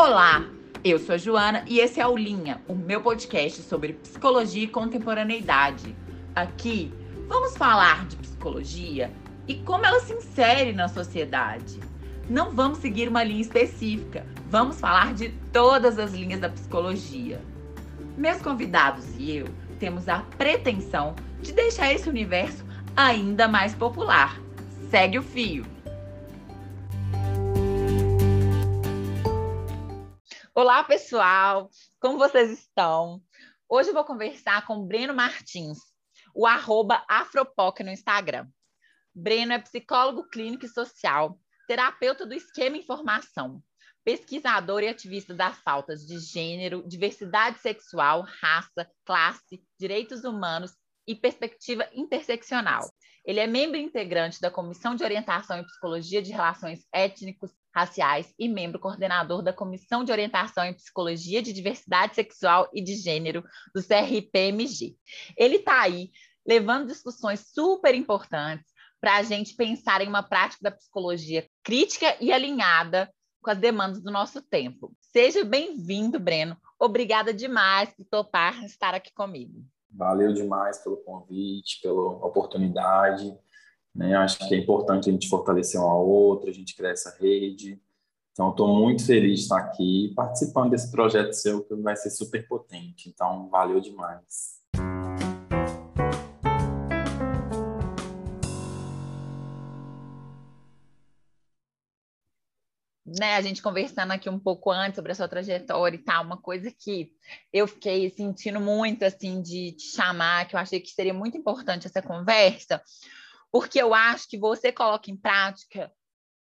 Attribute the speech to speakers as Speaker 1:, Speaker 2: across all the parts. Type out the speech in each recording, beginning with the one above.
Speaker 1: Olá, eu sou a Joana e esse é o Linha, o meu podcast sobre psicologia e contemporaneidade. Aqui vamos falar de psicologia e como ela se insere na sociedade. Não vamos seguir uma linha específica, vamos falar de todas as linhas da psicologia. Meus convidados e eu temos a pretensão de deixar esse universo ainda mais popular. Segue o fio! Olá, pessoal! Como vocês estão? Hoje eu vou conversar com Breno Martins, o arroba Afropoc no Instagram. Breno é psicólogo clínico e social, terapeuta do esquema informação, pesquisador e ativista das pautas de gênero, diversidade sexual, raça, classe, direitos humanos e perspectiva interseccional. Ele é membro integrante da Comissão de Orientação e Psicologia de Relações Étnicos, Raciais e membro coordenador da Comissão de Orientação em Psicologia de Diversidade Sexual e de Gênero do CRPMG. Ele está aí levando discussões super importantes para a gente pensar em uma prática da psicologia crítica e alinhada com as demandas do nosso tempo. Seja bem-vindo, Breno. Obrigada demais por topar estar aqui comigo.
Speaker 2: Valeu demais pelo convite, pela oportunidade. Né? Acho que é importante a gente fortalecer um ao outro, a gente criar essa rede. Então, estou muito feliz de estar aqui participando desse projeto seu que vai ser super potente. Então, valeu demais.
Speaker 1: né, a gente conversando aqui um pouco antes sobre a sua trajetória e tal, uma coisa que eu fiquei sentindo muito, assim, de te chamar, que eu achei que seria muito importante essa conversa, porque eu acho que você coloca em prática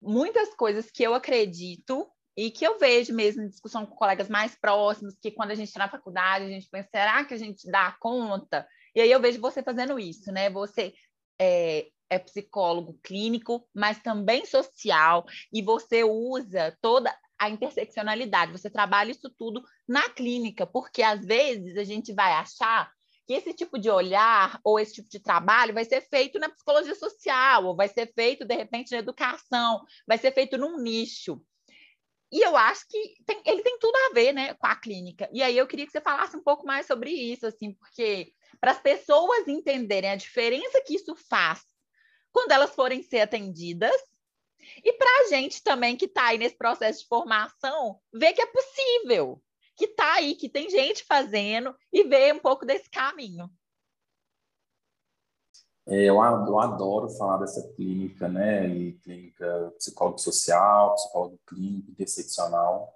Speaker 1: muitas coisas que eu acredito e que eu vejo mesmo em discussão com colegas mais próximos, que quando a gente está na faculdade, a gente pensa, será que a gente dá conta? E aí eu vejo você fazendo isso, né? Você é, é psicólogo clínico, mas também social, e você usa toda a interseccionalidade, você trabalha isso tudo na clínica, porque às vezes a gente vai achar que esse tipo de olhar ou esse tipo de trabalho vai ser feito na psicologia social, ou vai ser feito, de repente, na educação, vai ser feito num nicho. E eu acho que tem, ele tem tudo a ver né, com a clínica. E aí eu queria que você falasse um pouco mais sobre isso, assim, porque para as pessoas entenderem a diferença que isso faz quando elas forem ser atendidas. E para a gente também que está aí nesse processo de formação, ver que é possível, que está aí, que tem gente fazendo e ver um pouco desse caminho.
Speaker 2: É, eu, adoro falar dessa clínica, né? E clínica psicólogo social, psicólogo clínico, interseccional.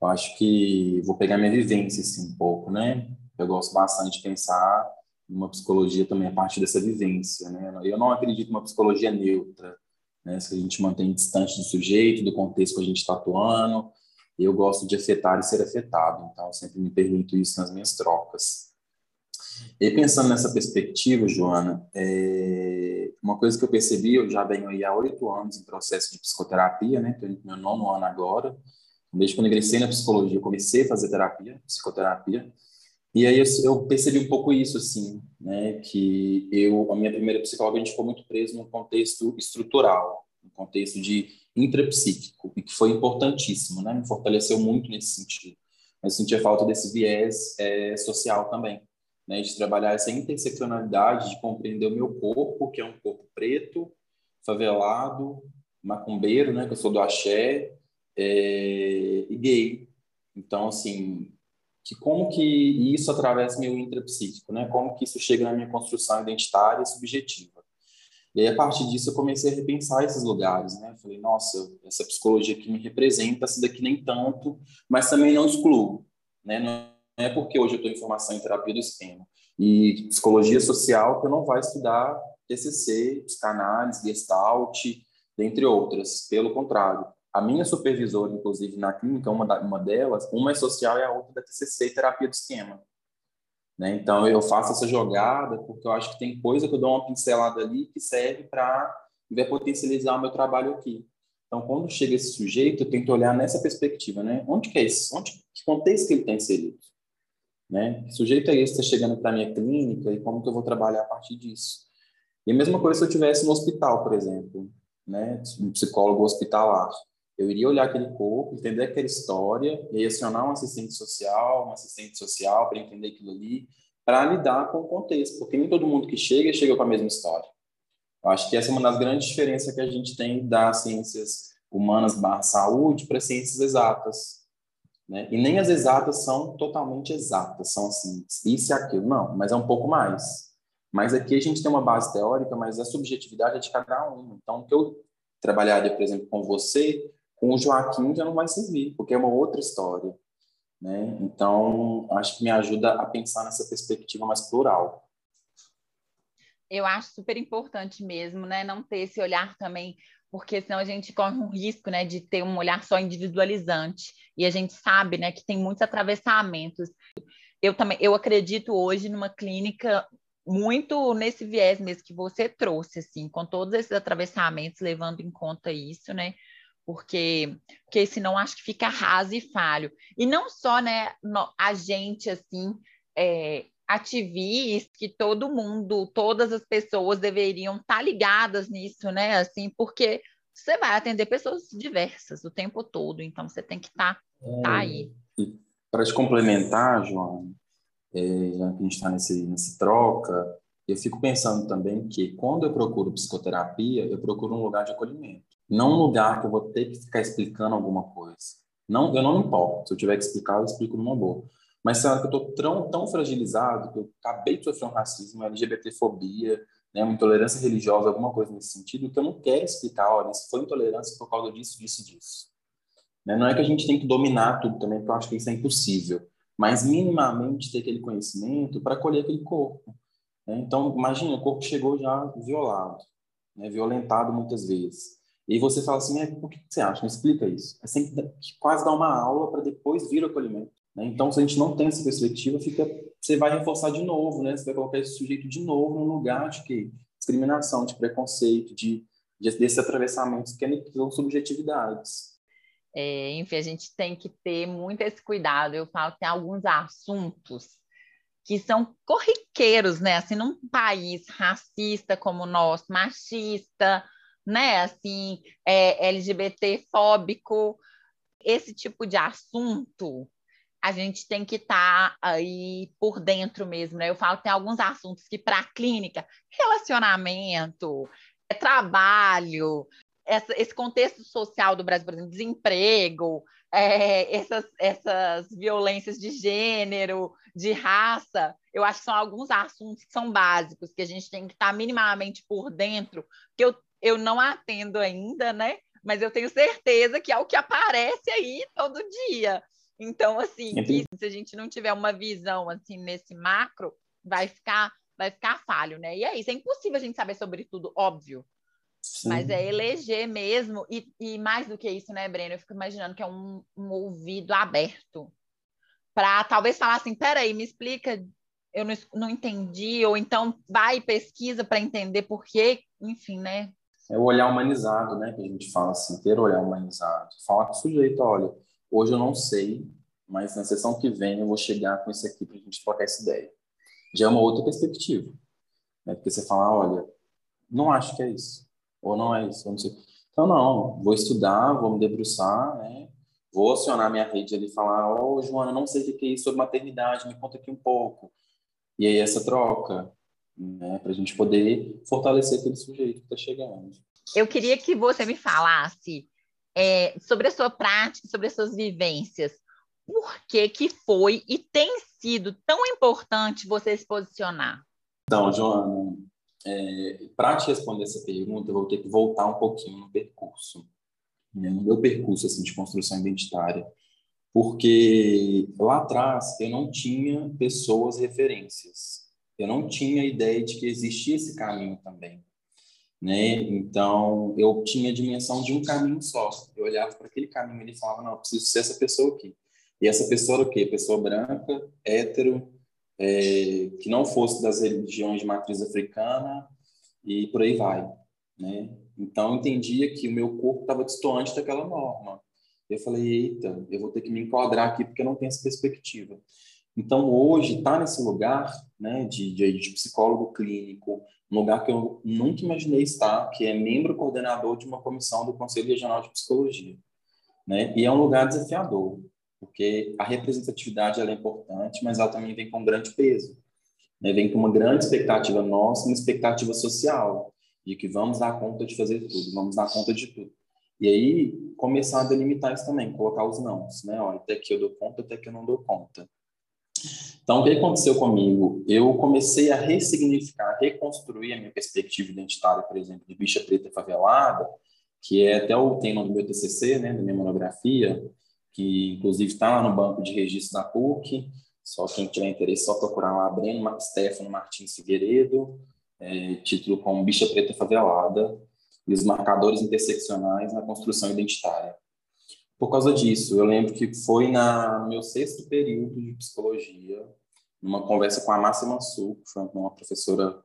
Speaker 2: Eu acho que vou pegar minha vivência assim, um pouco, né? Eu gosto bastante de pensar uma psicologia também a partir dessa vivência. Né? Eu não acredito numa psicologia neutra, né? se a gente mantém distante do sujeito, do contexto que a gente está atuando. Eu gosto de afetar e ser afetado, então eu sempre me pergunto isso nas minhas trocas. E pensando nessa perspectiva, Joana, é... uma coisa que eu percebi, eu já venho aí há oito anos em processo de psicoterapia, né? Estou no meu nono ano agora. Desde quando ingressei na psicologia, comecei a fazer terapia, psicoterapia. E aí eu, percebi um pouco isso, assim, né, que eu, a minha primeira psicóloga, a gente ficou muito preso no contexto estrutural, no contexto de intrapsíquico, e que foi importantíssimo, né, me fortaleceu muito nesse sentido. Mas sentia falta desse viés é, social também, né, de trabalhar essa interseccionalidade, de compreender o meu corpo, que é um corpo preto, favelado, macumbeiro, né, que eu sou do axé, é, e gay. Então, assim, que como que isso atravessa meu intrapsíquico, né? Como que isso chega na minha construção identitária e subjetiva. E aí, a partir disso, eu comecei a repensar esses lugares, né? Falei, nossa, essa psicologia que me representa, essa daqui nem tanto, mas também não excluo, né? Não é porque hoje eu estou em formação em terapia do esquema e psicologia social que eu não vai estudar TCC, psicanálise, gestalt, dentre outras. Pelo contrário, a minha supervisora, inclusive, na clínica, uma, da, uma delas, uma é social e a outra da TCC, terapia do esquema. Né? Então, eu faço essa jogada porque eu acho que tem coisa que eu dou uma pincelada ali que serve para potencializar o meu trabalho aqui. Então, quando chega esse sujeito, eu tento olhar nessa perspectiva, né? Onde que é esse? Onde, que contexto que ele está inserido? Né? Que sujeito é esse que está chegando para a minha clínica e como que eu vou trabalhar a partir disso? E a mesma coisa se eu estivesse no hospital, por exemplo, né? Um psicólogo hospitalar Eu iria olhar aquele corpo, entender aquela história, e acionar um assistente social, um assistente social para entender aquilo ali, para lidar com o contexto, porque nem todo mundo que chega, chega com a mesma história. Eu acho que essa é uma das grandes diferenças que a gente tem das ciências humanas barra saúde para ciências exatas. Né? E nem as exatas são totalmente exatas, são assim, isso e aquilo, não, mas é um pouco mais. Mas aqui a gente tem uma base teórica, mas a subjetividade é de cada um. Então, o que eu trabalharia, por exemplo, com você, com o Joaquim já não vai servir, porque é uma outra história. Né? Então, acho que me ajuda a pensar nessa perspectiva mais plural.
Speaker 1: Eu acho super importante mesmo, né? Não ter esse olhar também, porque senão a gente corre um risco, né, de ter um olhar só individualizante. E a gente sabe, né, que tem muitos atravessamentos. Eu também, eu acredito hoje numa clínica muito nesse viés mesmo que você trouxe, assim, com todos esses atravessamentos, levando em conta isso, né? Porque, porque senão acho que fica raso e falho. E não só, né, a gente, assim, é, ativistas, que todo mundo, todas as pessoas deveriam estar tá ligadas nisso, né? Assim, porque você vai atender pessoas diversas o tempo todo, então você tem que estar tá, é, tá aí.
Speaker 2: Para te complementar, João, é, já que a gente está nesse, nesse troca, eu fico pensando também que quando eu procuro psicoterapia, eu procuro um lugar de acolhimento. Não um lugar que eu vou ter que ficar explicando alguma coisa. Não, eu não me importo. Se eu tiver que explicar, eu explico numa boa. Mas será que eu estou tão, tão fragilizado que eu acabei de sofrer um racismo, LGBTfobia, né, uma intolerância religiosa, alguma coisa nesse sentido, que eu não quero explicar, olha, isso foi intolerância por causa disso, disso, disso. Né? Não é que a gente tem que dominar tudo também, porque eu acho que isso é impossível mas minimamente ter aquele conhecimento para acolher aquele corpo. Né? Então, imagina, o corpo chegou já violado, né? violentado muitas vezes. E você fala assim, é, por que você acha? Me explica isso. É sempre quase dar uma aula para depois vir o acolhimento. Né? Então, se a gente não tem essa perspectiva, fica, você vai reforçar de novo, né? Você vai colocar esse sujeito de novo no lugar de que discriminação, de preconceito, de, de desses atravessamentos que são subjetividades.
Speaker 1: É, enfim, a gente tem que ter muito esse cuidado. Eu falo que tem alguns assuntos que são corriqueiros, né? Assim, num país racista como o nosso, machista, né? Assim, é, LGBT fóbico, esse tipo de assunto a gente tem que estar tá aí por dentro mesmo, né? Eu falo tem alguns assuntos que para a clínica, relacionamento, é trabalho, essa, esse contexto social do Brasil, por exemplo, desemprego, é, essas, essas violências de gênero, de raça, eu acho que são alguns assuntos que são básicos, que a gente tem que estar minimamente por dentro, que eu, eu não atendo ainda, né? Mas eu tenho certeza que é o que aparece aí todo dia. Então, assim, se a gente não tiver uma visão assim nesse macro, vai ficar vai ficar falho, né? E é isso, é impossível a gente saber sobre tudo, óbvio. Sim. Mas é eleger mesmo, e, e, mais do que isso, né, Breno? Eu fico imaginando que é um, um ouvido aberto para talvez falar assim: peraí, me explica, eu não, não entendi, ou então vai e pesquisa para entender por quê, enfim, né?
Speaker 2: É o olhar humanizado, né? Que a gente fala assim, ter olhar humanizado. Falar com o sujeito: olha, hoje eu não sei, mas na sessão que vem eu vou chegar com isso aqui para a gente trocar essa ideia. Já é uma outra perspectiva. Né? Porque você fala: olha, não acho que é isso ou não é isso? não sei. Então, não, vou estudar, vou me debruçar, né? Vou acionar minha rede ali e falar, ô, oh, Joana, não sei o que é isso sobre maternidade, me conta aqui um pouco. E aí essa troca, né? Para a gente poder fortalecer aquele sujeito que está chegando.
Speaker 1: Eu queria que você me falasse é, sobre a sua prática, sobre as suas vivências. Por que que foi e tem sido tão importante você se posicionar?
Speaker 2: Então, Joana, é, para te responder essa pergunta, eu vou ter que voltar um pouquinho no percurso, né, no meu percurso assim, de construção identitária, porque lá atrás eu não tinha pessoas referências, eu não tinha ideia de que existia esse caminho também. Né? Então, eu tinha a dimensão de um caminho só. Eu olhava para aquele caminho e falava, não, preciso ser essa pessoa aqui. E essa pessoa era o quê? Pessoa branca, hétero, é, que não fosse das religiões de matriz africana e por aí vai, né? Então, eu entendia que o meu corpo estava distante daquela norma. Eu falei, eita, eu vou ter que me enquadrar aqui porque eu não tenho essa perspectiva. Então, hoje, estar tá nesse lugar né, de, de, de, psicólogo clínico, um lugar que eu nunca imaginei estar, que é membro coordenador de uma comissão do Conselho Regional de Psicologia. né? E é um lugar desafiador, porque a representatividade é importante, mas ela também vem com um grande peso. Né? Vem com uma grande expectativa nossa, uma expectativa social, de que vamos dar conta de fazer tudo, vamos dar conta de tudo. E aí, começar a delimitar isso também, colocar os nãos, né? Olha, até que eu dou conta, até que eu não dou conta. Então, o que aconteceu comigo? Eu comecei a ressignificar, reconstruir a minha perspectiva identitária, por exemplo, de bicha preta favelada, que é até o tema do meu TCC, né, da minha monografia, que inclusive está lá no banco de registro da PUC. Só quem tiver interesse, só procurar lá, Breno Stefano Martins Figueiredo, é, título como Bicha Preta Favelada e os marcadores interseccionais na construção identitária. Por causa disso, eu lembro que foi na, meu sexto período de psicologia, numa conversa com a Márcia Mansur, que foi uma professora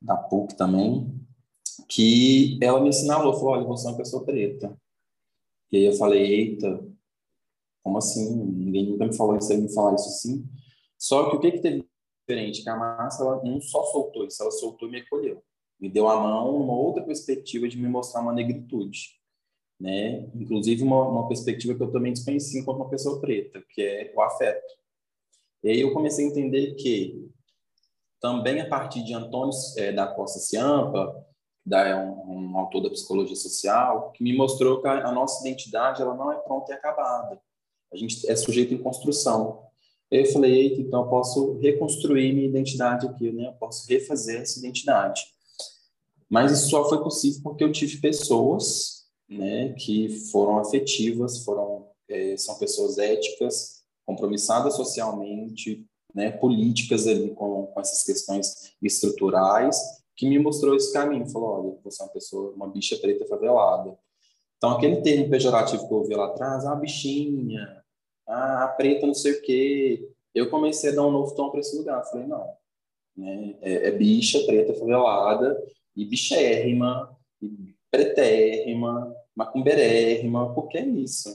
Speaker 2: da PUC também, que ela me ensinou, falou, olha, você é uma pessoa preta. E aí eu falei, eita, como assim? Ninguém nunca me falou isso, me falar isso assim. Só que o que que teve diferente? Que a Márcia, ela não só soltou isso, ela soltou e me acolheu. Me deu a mão uma outra perspectiva de me mostrar uma negritude né? Inclusive uma, uma perspectiva que eu também desconheci enquanto uma pessoa preta, que é o afeto. E aí eu comecei a entender que também a partir de Antônio é, da Costa Ciampa, da, é um, um, autor da psicologia social, que me mostrou que a, a, nossa identidade ela não é pronta e acabada. A gente é sujeito em construção. Eu falei, eita, então eu posso reconstruir minha identidade aqui, né? Eu posso refazer essa identidade. Mas isso só foi possível porque eu tive pessoas né, que foram afetivas, foram é, são pessoas éticas, compromissadas socialmente, né, políticas ali com, com essas questões estruturais, que me mostrou esse caminho. Falou, olha, você é uma pessoa, uma bicha preta favelada. Então, aquele termo pejorativo que eu ouvi lá atrás, ah, bichinha, ah, a preta não sei o quê, eu comecei a dar um novo tom para esse lugar. Falei, não, né, é, é bicha preta favelada e bichérrima, e pretérrima, macumberérrima, porque é isso.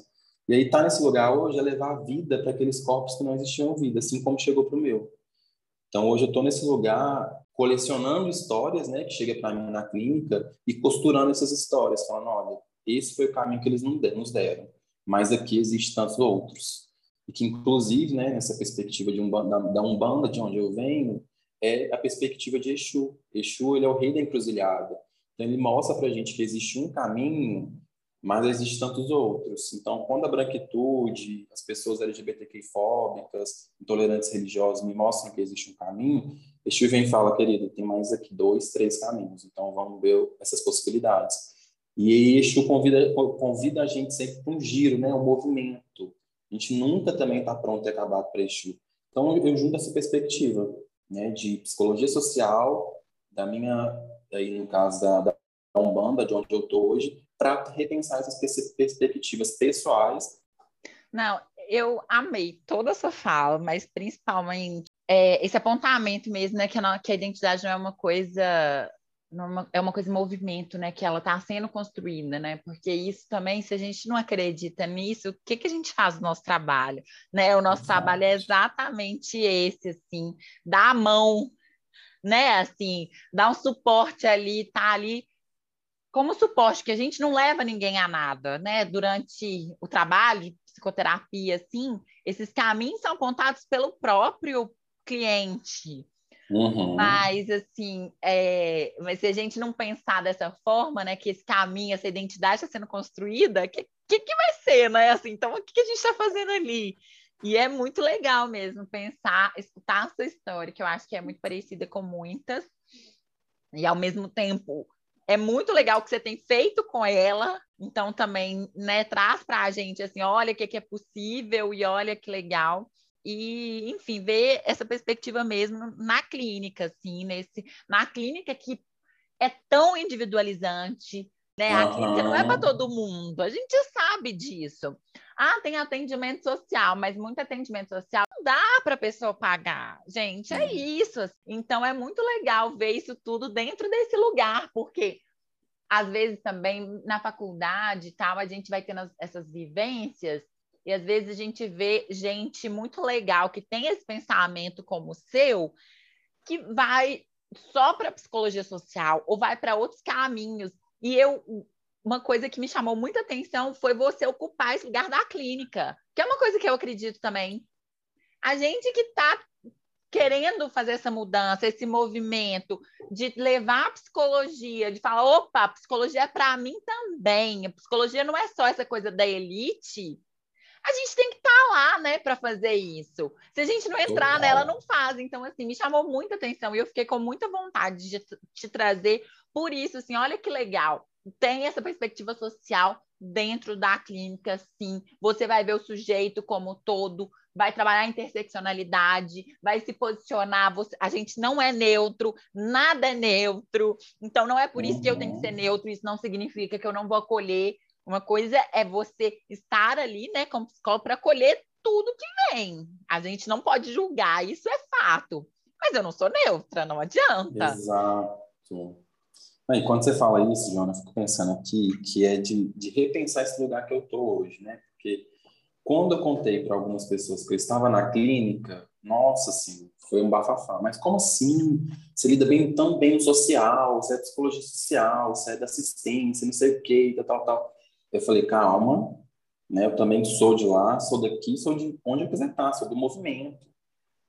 Speaker 2: E aí estar tá nesse lugar hoje é levar vida para aqueles corpos que não existiam vida, assim como chegou para o meu. Então hoje eu estou nesse lugar colecionando histórias, né, que chega para mim na clínica e costurando essas histórias, falando, olha, esse foi o caminho que eles nos deram, mas aqui existem tantos outros. E que inclusive, né, nessa perspectiva de um, da Umbanda, de onde eu venho, é a perspectiva de Exu. Exu, ele é o rei da encruzilhada. Então ele mostra para a gente que existe um caminho mas existem tantos outros. Então, quando a branquitude, as pessoas LGBTQ-fóbicas, intolerantes religiosos me mostram que existe um caminho, Exu vem e fala, querido, tem mais aqui dois, três caminhos, então vamos ver essas possibilidades. E Exu convida, convida a gente sempre para um giro, né, um movimento. A gente nunca também está pronto e acabado para Exu. Então, eu junto essa perspectiva né, de psicologia social, da minha, aí no caso da, da Umbanda, de onde eu estou hoje, para repensar essas perspectivas pessoais.
Speaker 1: Não, eu amei toda essa fala, mas principalmente é, esse apontamento mesmo, né, que a, que a identidade não é uma coisa é, é uma coisa em movimento, né? Que ela está sendo construída, né? Porque isso também, se a gente não acredita nisso, o que, que a gente faz no nosso trabalho? Né? O nosso Exato. trabalho é exatamente esse, assim, dar a mão, né? Assim, dar um suporte ali, tá ali como suporte, que a gente não leva ninguém a nada, né? Durante o trabalho de psicoterapia, assim, esses caminhos são apontados pelo próprio cliente. Uhum. Mas, assim, é... mas se a gente não pensar dessa forma, né, que esse caminho, essa identidade está sendo construída, o que, que, que, vai ser, né? Assim, então, o que, que a gente está fazendo ali? E é muito legal mesmo pensar, escutar a sua história, que eu acho que é muito parecida com muitas, e ao mesmo tempo é muito legal que você tem feito com ela. Então, também, né, traz para a gente assim, olha o que, que é possível e olha que legal. E, enfim, ver essa perspectiva mesmo na clínica, assim, nesse, na clínica que é tão individualizante, né? A clínica não é para todo mundo, a gente sabe disso. Ah, tem atendimento social, mas muito atendimento social dá para a pessoa pagar. Gente, é isso. Então é muito legal ver isso tudo dentro desse lugar, porque às vezes também na faculdade tal, a gente vai tendo essas vivências e às vezes a gente vê gente muito legal que tem esse pensamento como o seu, que vai só para psicologia social ou vai para outros caminhos. E eu uma coisa que me chamou muita atenção foi você ocupar esse lugar da clínica, que é uma coisa que eu acredito também. A gente que está querendo fazer essa mudança, esse movimento de levar a psicologia, de falar, opa, a psicologia é para mim também. A psicologia não é só essa coisa da elite. A gente tem que estar tá lá, né, para fazer isso. Se a gente não entrar Total. nela, não faz. Então, assim, me chamou muita atenção e eu fiquei com muita vontade de te trazer por isso, assim, olha que legal. Tem essa perspectiva social dentro da clínica, sim. Você vai ver o sujeito como todo, vai trabalhar a interseccionalidade, vai se posicionar. Você, a gente não é neutro, nada é neutro. Então, não é por isso que eu tenho que ser uhum. neutro, isso não significa que eu não vou acolher. Uma coisa é você estar ali, né, como psicólogo, para acolher tudo que vem. A gente não pode julgar, isso é fato. Mas eu não sou neutra, não adianta.
Speaker 2: Exato. E quando você fala isso, Joana, eu fico pensando aqui que é de, de repensar esse lugar que eu estou hoje, né? Porque quando eu contei para algumas pessoas que eu estava na clínica, nossa, assim, foi um bafafá. Mas como assim? Você lida bem tão bem no social, você é psicologia social, você é da assistência, não sei o quê, tal, tal, tal. Eu falei, calma, né? Eu também sou de lá, sou daqui, sou de onde eu quiser estar, sou do movimento.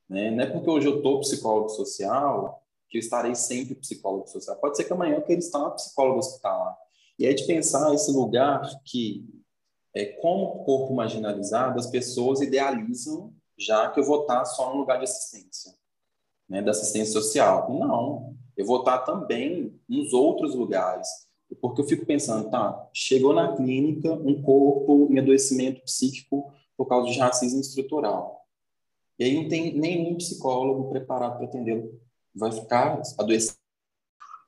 Speaker 2: Né? Não é porque hoje eu estou psicólogo social que eu estarei sempre psicólogo social. Pode ser que amanhã eu queira estar psicólogo hospitalar. E é de pensar esse lugar que é, como corpo marginalizado, as pessoas idealizam já que eu vou estar só no lugar de assistência, né, da assistência social. Não, eu vou estar também nos outros lugares, porque eu fico pensando, tá, chegou na clínica um corpo em adoecimento psíquico por causa de racismo estrutural. E aí não tem nenhum psicólogo preparado para atendê-lo. Vai ficar adoecido.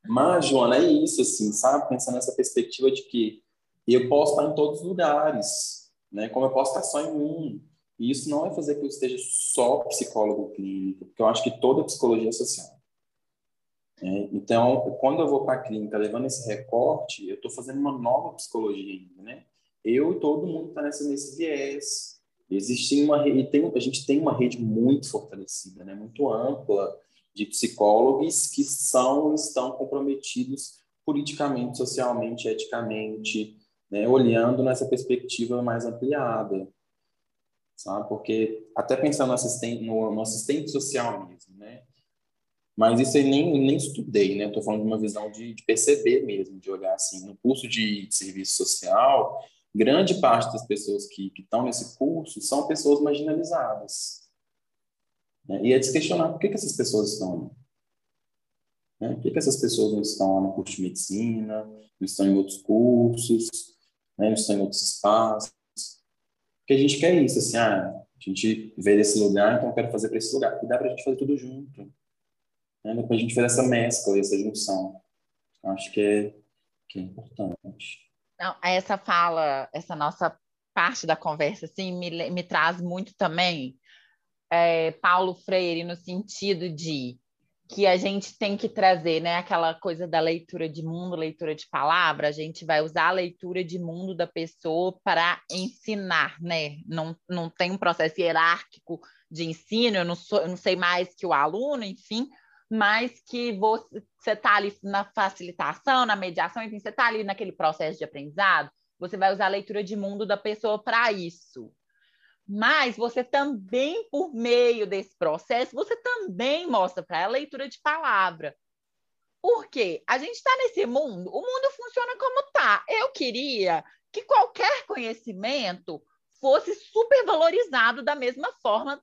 Speaker 2: Mas, Joana, é isso, assim, sabe? Pensando nessa perspectiva de que eu posso estar em todos os lugares, né? Como eu posso estar só em um. E isso não vai fazer que eu esteja só psicólogo clínico, porque eu acho que toda psicologia é social. É, então, quando eu vou para a clínica levando esse recorte, eu estou fazendo uma nova psicologia ainda, né? Eu e todo mundo está nesse, nesse viés. Existe uma a gente tem uma rede muito fortalecida, né? Muito ampla de psicólogos que são estão comprometidos politicamente, socialmente, eticamente, né, olhando nessa perspectiva mais ampliada, sabe? Porque até pensando no assistente, no, no assistente social mesmo, né? Mas isso eu nem, nem estudei, né? Estou falando de uma visão de, de, perceber mesmo, de olhar assim. No curso de, de serviço social, grande parte das pessoas que estão nesse curso são pessoas marginalizadas. Né? E é de questionar por que, que essas pessoas estão ali. Né? Por que, que essas pessoas não estão lá no curso de medicina, não estão em outros cursos, né? Não estão em outros espaços. Porque a gente quer isso, assim, ah, a gente vê esse lugar, então eu quero fazer para esse lugar. E dá para a gente fazer tudo junto. Né? Para a gente fazer essa mescla, essa junção. Acho que é, que é importante.
Speaker 1: Não, essa fala, essa nossa parte da conversa, assim, me, me traz muito também é, Paulo Freire no sentido de que a gente tem que trazer, né? Aquela coisa da leitura de mundo, leitura de palavra, a gente vai usar a leitura de mundo da pessoa para ensinar, né? Não, não tem um processo hierárquico de ensino, eu não, sou, eu não sei mais que o aluno, enfim, mas que você está ali na facilitação, na mediação, enfim, você está ali naquele processo de aprendizado, você vai usar a leitura de mundo da pessoa para isso mas você também, por meio desse processo, você também mostra para ela a leitura de palavra. Por quê? A gente está nesse mundo, o mundo funciona como está. Eu queria que qualquer conhecimento fosse supervalorizado da mesma forma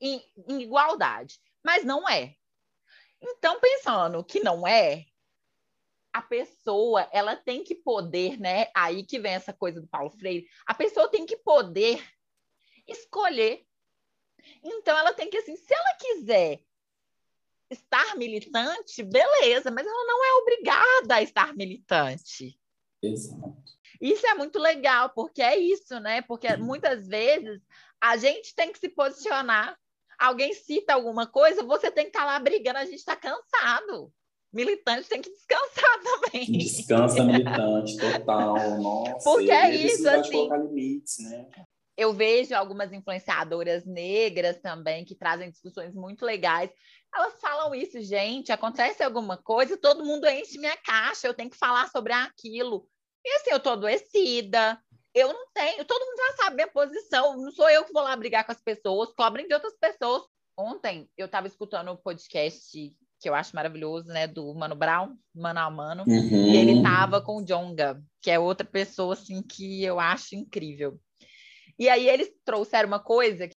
Speaker 1: em, em igualdade, mas não é. Então, pensando que não é, a pessoa ela tem que poder, né? Aí que vem essa coisa do Paulo Freire. A pessoa tem que poder escolher. Então, ela tem que, assim, se ela quiser estar militante, beleza, mas ela não é obrigada a estar militante.
Speaker 2: Exato.
Speaker 1: Isso é muito legal, porque é isso, né? Porque muitas vezes a gente tem que se posicionar. Alguém cita alguma coisa, você tem que estar lá brigando, a gente está cansado. Militante tem que descansar também.
Speaker 2: Descansa militante, total. Nossa,
Speaker 1: porque é isso, assim.
Speaker 2: Limites, né?
Speaker 1: Eu vejo algumas influenciadoras negras também que trazem discussões muito legais. Elas falam isso, gente, acontece alguma coisa, todo mundo enche minha caixa, eu tenho que falar sobre aquilo. E assim, eu tô adoecida, eu não tenho, todo mundo já sabe minha posição, não sou eu que vou lá brigar com as pessoas, cobrem de outras pessoas. Ontem eu estava escutando o um podcast que eu acho maravilhoso, né, do Mano Brown, Mano a Mano, uhum. e ele tava com o Jonga, que é outra pessoa assim que eu acho incrível. E aí eles trouxeram uma coisa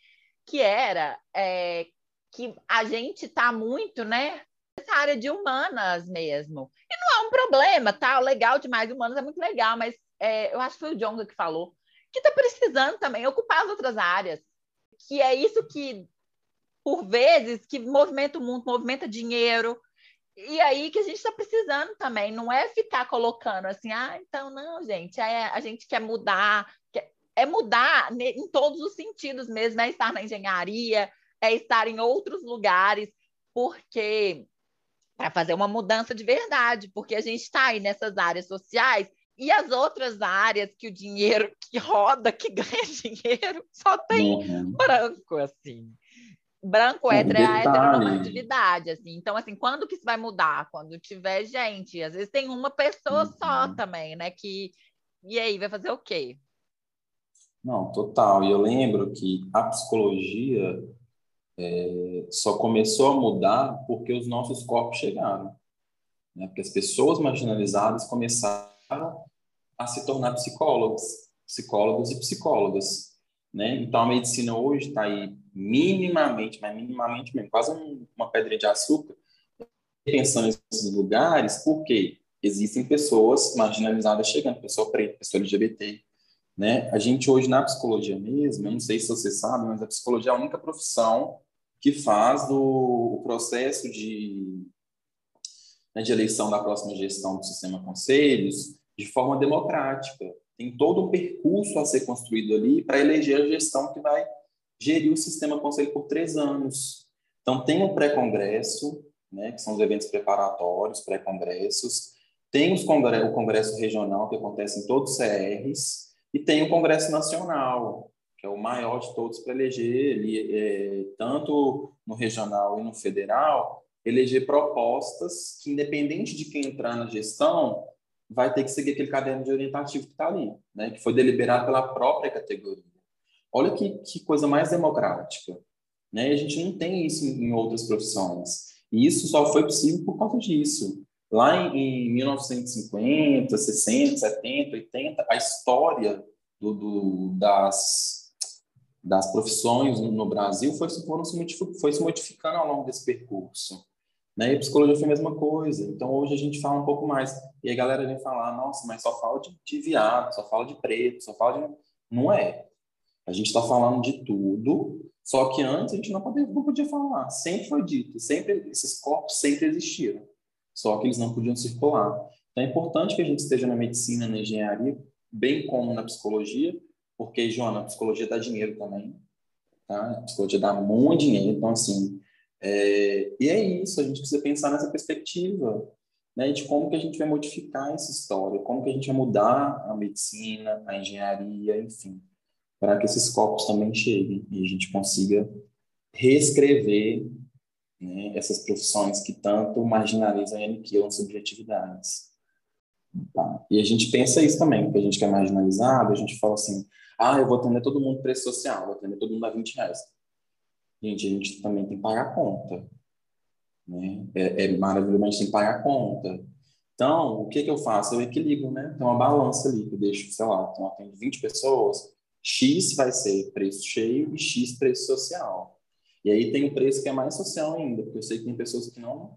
Speaker 1: que era é, que a gente tá muito, né, nessa área de humanas mesmo. E não é um problema, tá? Legal demais, humanas é muito legal, mas é, eu acho que foi o Jonga que falou, que está precisando também ocupar as outras áreas. Que é isso que, por vezes, que movimenta o mundo, movimenta dinheiro. E aí que a gente está precisando também, não é ficar colocando assim, ah, então não, gente, é, a gente quer mudar, é mudar em todos os sentidos mesmo, é estar na engenharia, é estar em outros lugares, porque para fazer uma mudança de verdade, porque a gente está aí nessas áreas sociais e as outras áreas que o dinheiro que roda, que ganha dinheiro, só tem uhum. branco, assim. Branco, é, é heteronormatividade, assim. Então, assim, quando que isso vai mudar? Quando tiver gente. Às vezes tem uma pessoa uhum. só também, né? Que... E aí, vai fazer o quê?
Speaker 2: Não, total. E eu lembro que a psicologia é, só começou a mudar porque os nossos corpos chegaram. Né? Porque as pessoas marginalizadas começaram a se tornar psicólogos, psicólogos e psicólogas, né? Então a medicina hoje está aí minimamente, mas minimamente mesmo, quase uma pedra de açúcar, pensando nesses lugares, porque existem pessoas marginalizadas chegando, pessoa preta, pessoa LGBT, né? A gente hoje na psicologia mesmo, eu não sei se você sabe, mas a psicologia é a única profissão que faz do, o processo de, né, de eleição da próxima gestão do sistema conselhos de forma democrática. Tem todo um percurso a ser construído ali para eleger a gestão que vai gerir o sistema conselho por três anos. Então, tem o pré-congresso, né, que são os eventos preparatórios, pré-congressos, tem os o congresso regional, que acontece em todos os CRs, e tem o congresso nacional, que é o maior de todos para eleger, ele, é, tanto no regional e no federal, eleger propostas que, independente de quem entrar na gestão, vai ter que seguir aquele caderno de orientativo que está ali, né, que foi deliberado pela própria categoria. Olha que, que coisa mais democrática. Né? a gente não tem isso em, outras profissões. E isso só foi possível por causa disso. Lá em, em 1950, 60, 70, 80, a história do, do, das, das profissões no Brasil foi, foram se foi se modificando ao longo desse percurso. Né? E psicologia foi a mesma coisa. Então, hoje a gente fala um pouco mais. E a galera vem falar, nossa, mas só fala de, de viado, só fala de preto, só fala de... Não é. A gente está falando de tudo, só que antes a gente não podia, não podia falar. Sempre foi dito, sempre esses corpos sempre existiram, só que eles não podiam circular. Então, é importante que a gente esteja na medicina, na engenharia, bem como na psicologia, porque, Joana, a psicologia dá dinheiro também. Tá? A psicologia dá muito dinheiro, então, assim, é, e é isso, a gente precisa pensar nessa perspectiva, né, de como que a gente vai modificar essa história, como que a gente vai mudar a medicina, a engenharia, enfim, para que esses corpos também cheguem e a gente consiga reescrever né, essas profissões que tanto marginalizam e aniquilam subjetividades. Tá? E a gente pensa isso também, porque a gente que é marginalizado, a gente fala assim, ah, eu vou atender todo mundo preço social, vou atender todo mundo a 20 reais. Gente, a gente também tem que pagar a conta. Né? É, é maravilhoso, mas a gente tem que pagar a conta. Então, o que, que eu faço? Eu equilibro, né? Tem uma balança ali, que eu deixo, sei lá, então, tem 20 pessoas, X vai ser preço cheio e X preço social. E aí tem o preço que é mais social ainda, porque eu sei que tem pessoas que não,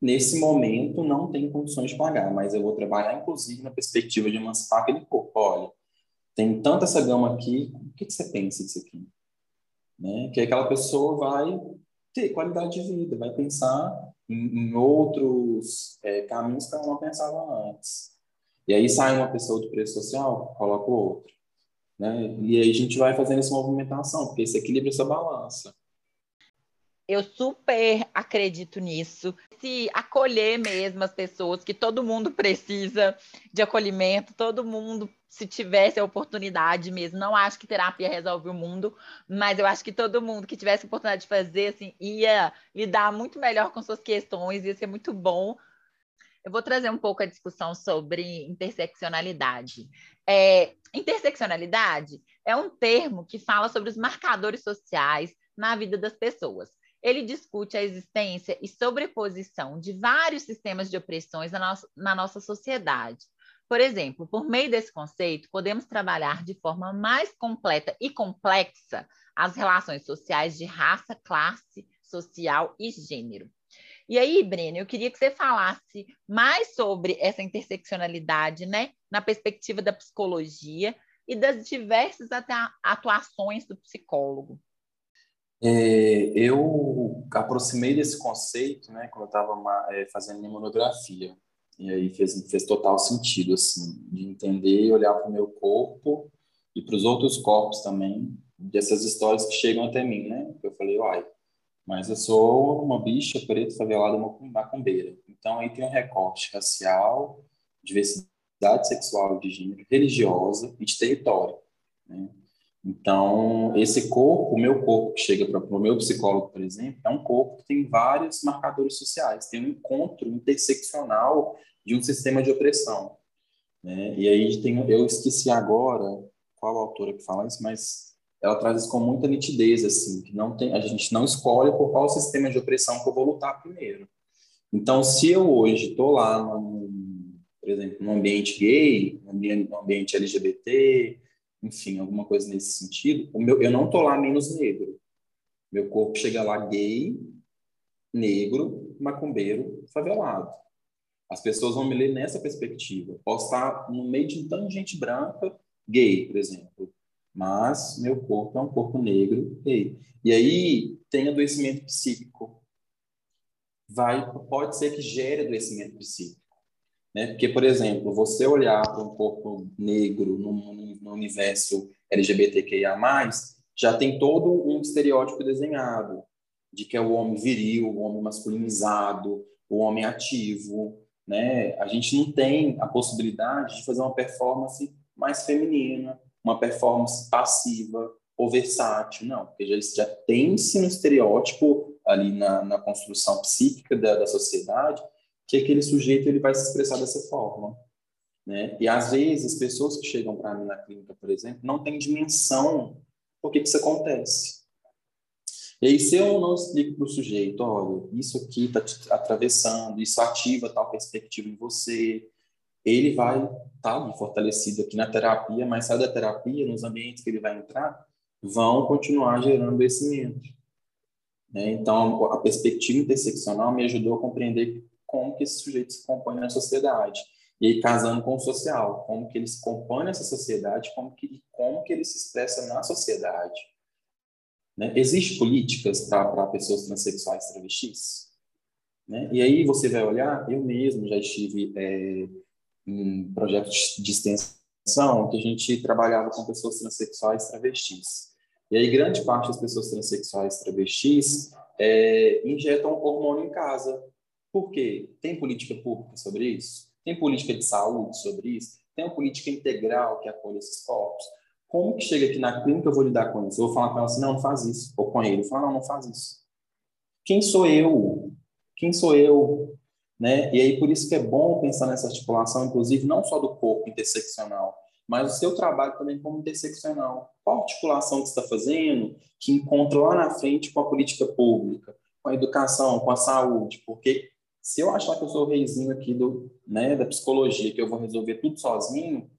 Speaker 2: nesse momento, não têm condições de pagar, mas eu vou trabalhar, inclusive, na perspectiva de emancipar aquele corpo. Olha, tem tanta essa gama aqui, o que, você pensa disso aqui? né? Que aquela pessoa vai ter qualidade de vida, vai pensar em, em outros é, caminhos que ela não pensava antes. E aí sai uma pessoa do preço social, coloca outro. Né? E aí a gente vai fazendo essa movimentação, porque esse equilíbrio, essa balança.
Speaker 1: Eu super acredito nisso. Se acolher mesmo as pessoas, que todo mundo precisa de acolhimento, todo mundo, se tivesse a oportunidade mesmo, não acho que terapia resolve o mundo, mas eu acho que todo mundo que tivesse a oportunidade de fazer, assim, ia lidar muito melhor com suas questões, ia ser muito bom. eu vou trazer um pouco a discussão sobre interseccionalidade. É, interseccionalidade é um termo que fala sobre os marcadores sociais na vida das pessoas. Ele discute a existência e sobreposição de vários sistemas de opressões na nossa, na nossa sociedade. Por exemplo, por meio desse conceito, podemos trabalhar de forma mais completa e complexa as relações sociais de raça, classe social e gênero. E aí, Breno, eu queria que você falasse mais sobre essa interseccionalidade, né, na perspectiva da psicologia e das diversas atuações do psicólogo.
Speaker 2: É, eu aproximei desse conceito, né, quando eu estava é, fazendo minha monografia, e aí fez, fez total sentido, assim, de entender e olhar para o meu corpo e para os outros corpos também, dessas histórias que chegam até mim, né? Eu falei, uai, mas eu sou uma bicha preta, favelada, uma macumbeira. Então, aí tem um recorte racial, diversidade sexual de gênero, religiosa e de território. Né? Então, esse corpo, o meu corpo que chega para o meu psicólogo, por exemplo, é um corpo que tem vários marcadores sociais, tem um encontro interseccional de um sistema de opressão. Né? E aí tem, eu esqueci agora qual autora que fala isso, mas ela traz isso com muita nitidez, assim, que não tem, a gente não escolhe por qual sistema de opressão que eu vou lutar primeiro. Então, se eu hoje estou lá, por exemplo, num ambiente gay, num ambiente LGBT, enfim, alguma coisa nesse sentido, o meu, eu não estou lá menos negro. Meu corpo chega lá gay, negro, macumbeiro, favelado. As pessoas vão me ler nessa perspectiva. Posso estar no meio de tanta gente branca, gay, por exemplo mas meu corpo é um corpo negro. E, e aí tem adoecimento psíquico. Vai, pode ser que gere adoecimento psíquico. Né? Porque, por exemplo, você olhar para um corpo negro no, no universo LGBTQIA+, já tem todo um estereótipo desenhado de que é o homem viril, o homem masculinizado, o homem ativo, né? A gente não tem a possibilidade de fazer uma performance mais feminina, uma performance passiva ou versátil, não, porque já, já tem-se um estereótipo ali na, na construção psíquica da, da sociedade que aquele sujeito ele vai se expressar dessa forma. Né? E às vezes, pessoas que chegam para mim na clínica, por exemplo, não têm dimensão por que, isso acontece. E aí, se eu não explico para o sujeito, olha, isso aqui está te atravessando, isso ativa tal perspectiva em você, ele vai estar tá fortalecido aqui na terapia, mas sai da terapia, nos ambientes que ele vai entrar, vão continuar gerando adoecimento. Né? Então, a perspectiva interseccional me ajudou a compreender como que esse sujeito se compõe na sociedade. E aí, casando com o social, como que ele se compõe nessa sociedade, como que, como que ele se expressa na sociedade. Né? Existem políticas para pessoas transexuais travestis? Né? E aí você vai olhar, eu mesmo já estive é, em projetos de extensão que a gente trabalhava com pessoas transexuais travestis. E aí grande parte das pessoas transexuais travestis é, injetam hormônio em casa. Por quê? Tem política pública sobre isso? Tem política de saúde sobre isso? Tem uma política integral que acolhe esses corpos? Como que chega aqui na clínica eu vou lidar com isso? Eu vou falar com ela assim, não, não faz isso. Ou com ele, falo, não, não faz isso. Quem sou eu? Quem sou eu né? E aí por isso que é bom pensar nessa articulação, inclusive não só do corpo interseccional, mas o seu trabalho também como interseccional. Qual articulação que você está fazendo que encontra lá na frente com a política pública, com a educação, com a saúde? Porque se eu achar que eu sou o reizinho aqui do, né, da psicologia, que eu vou resolver tudo sozinho,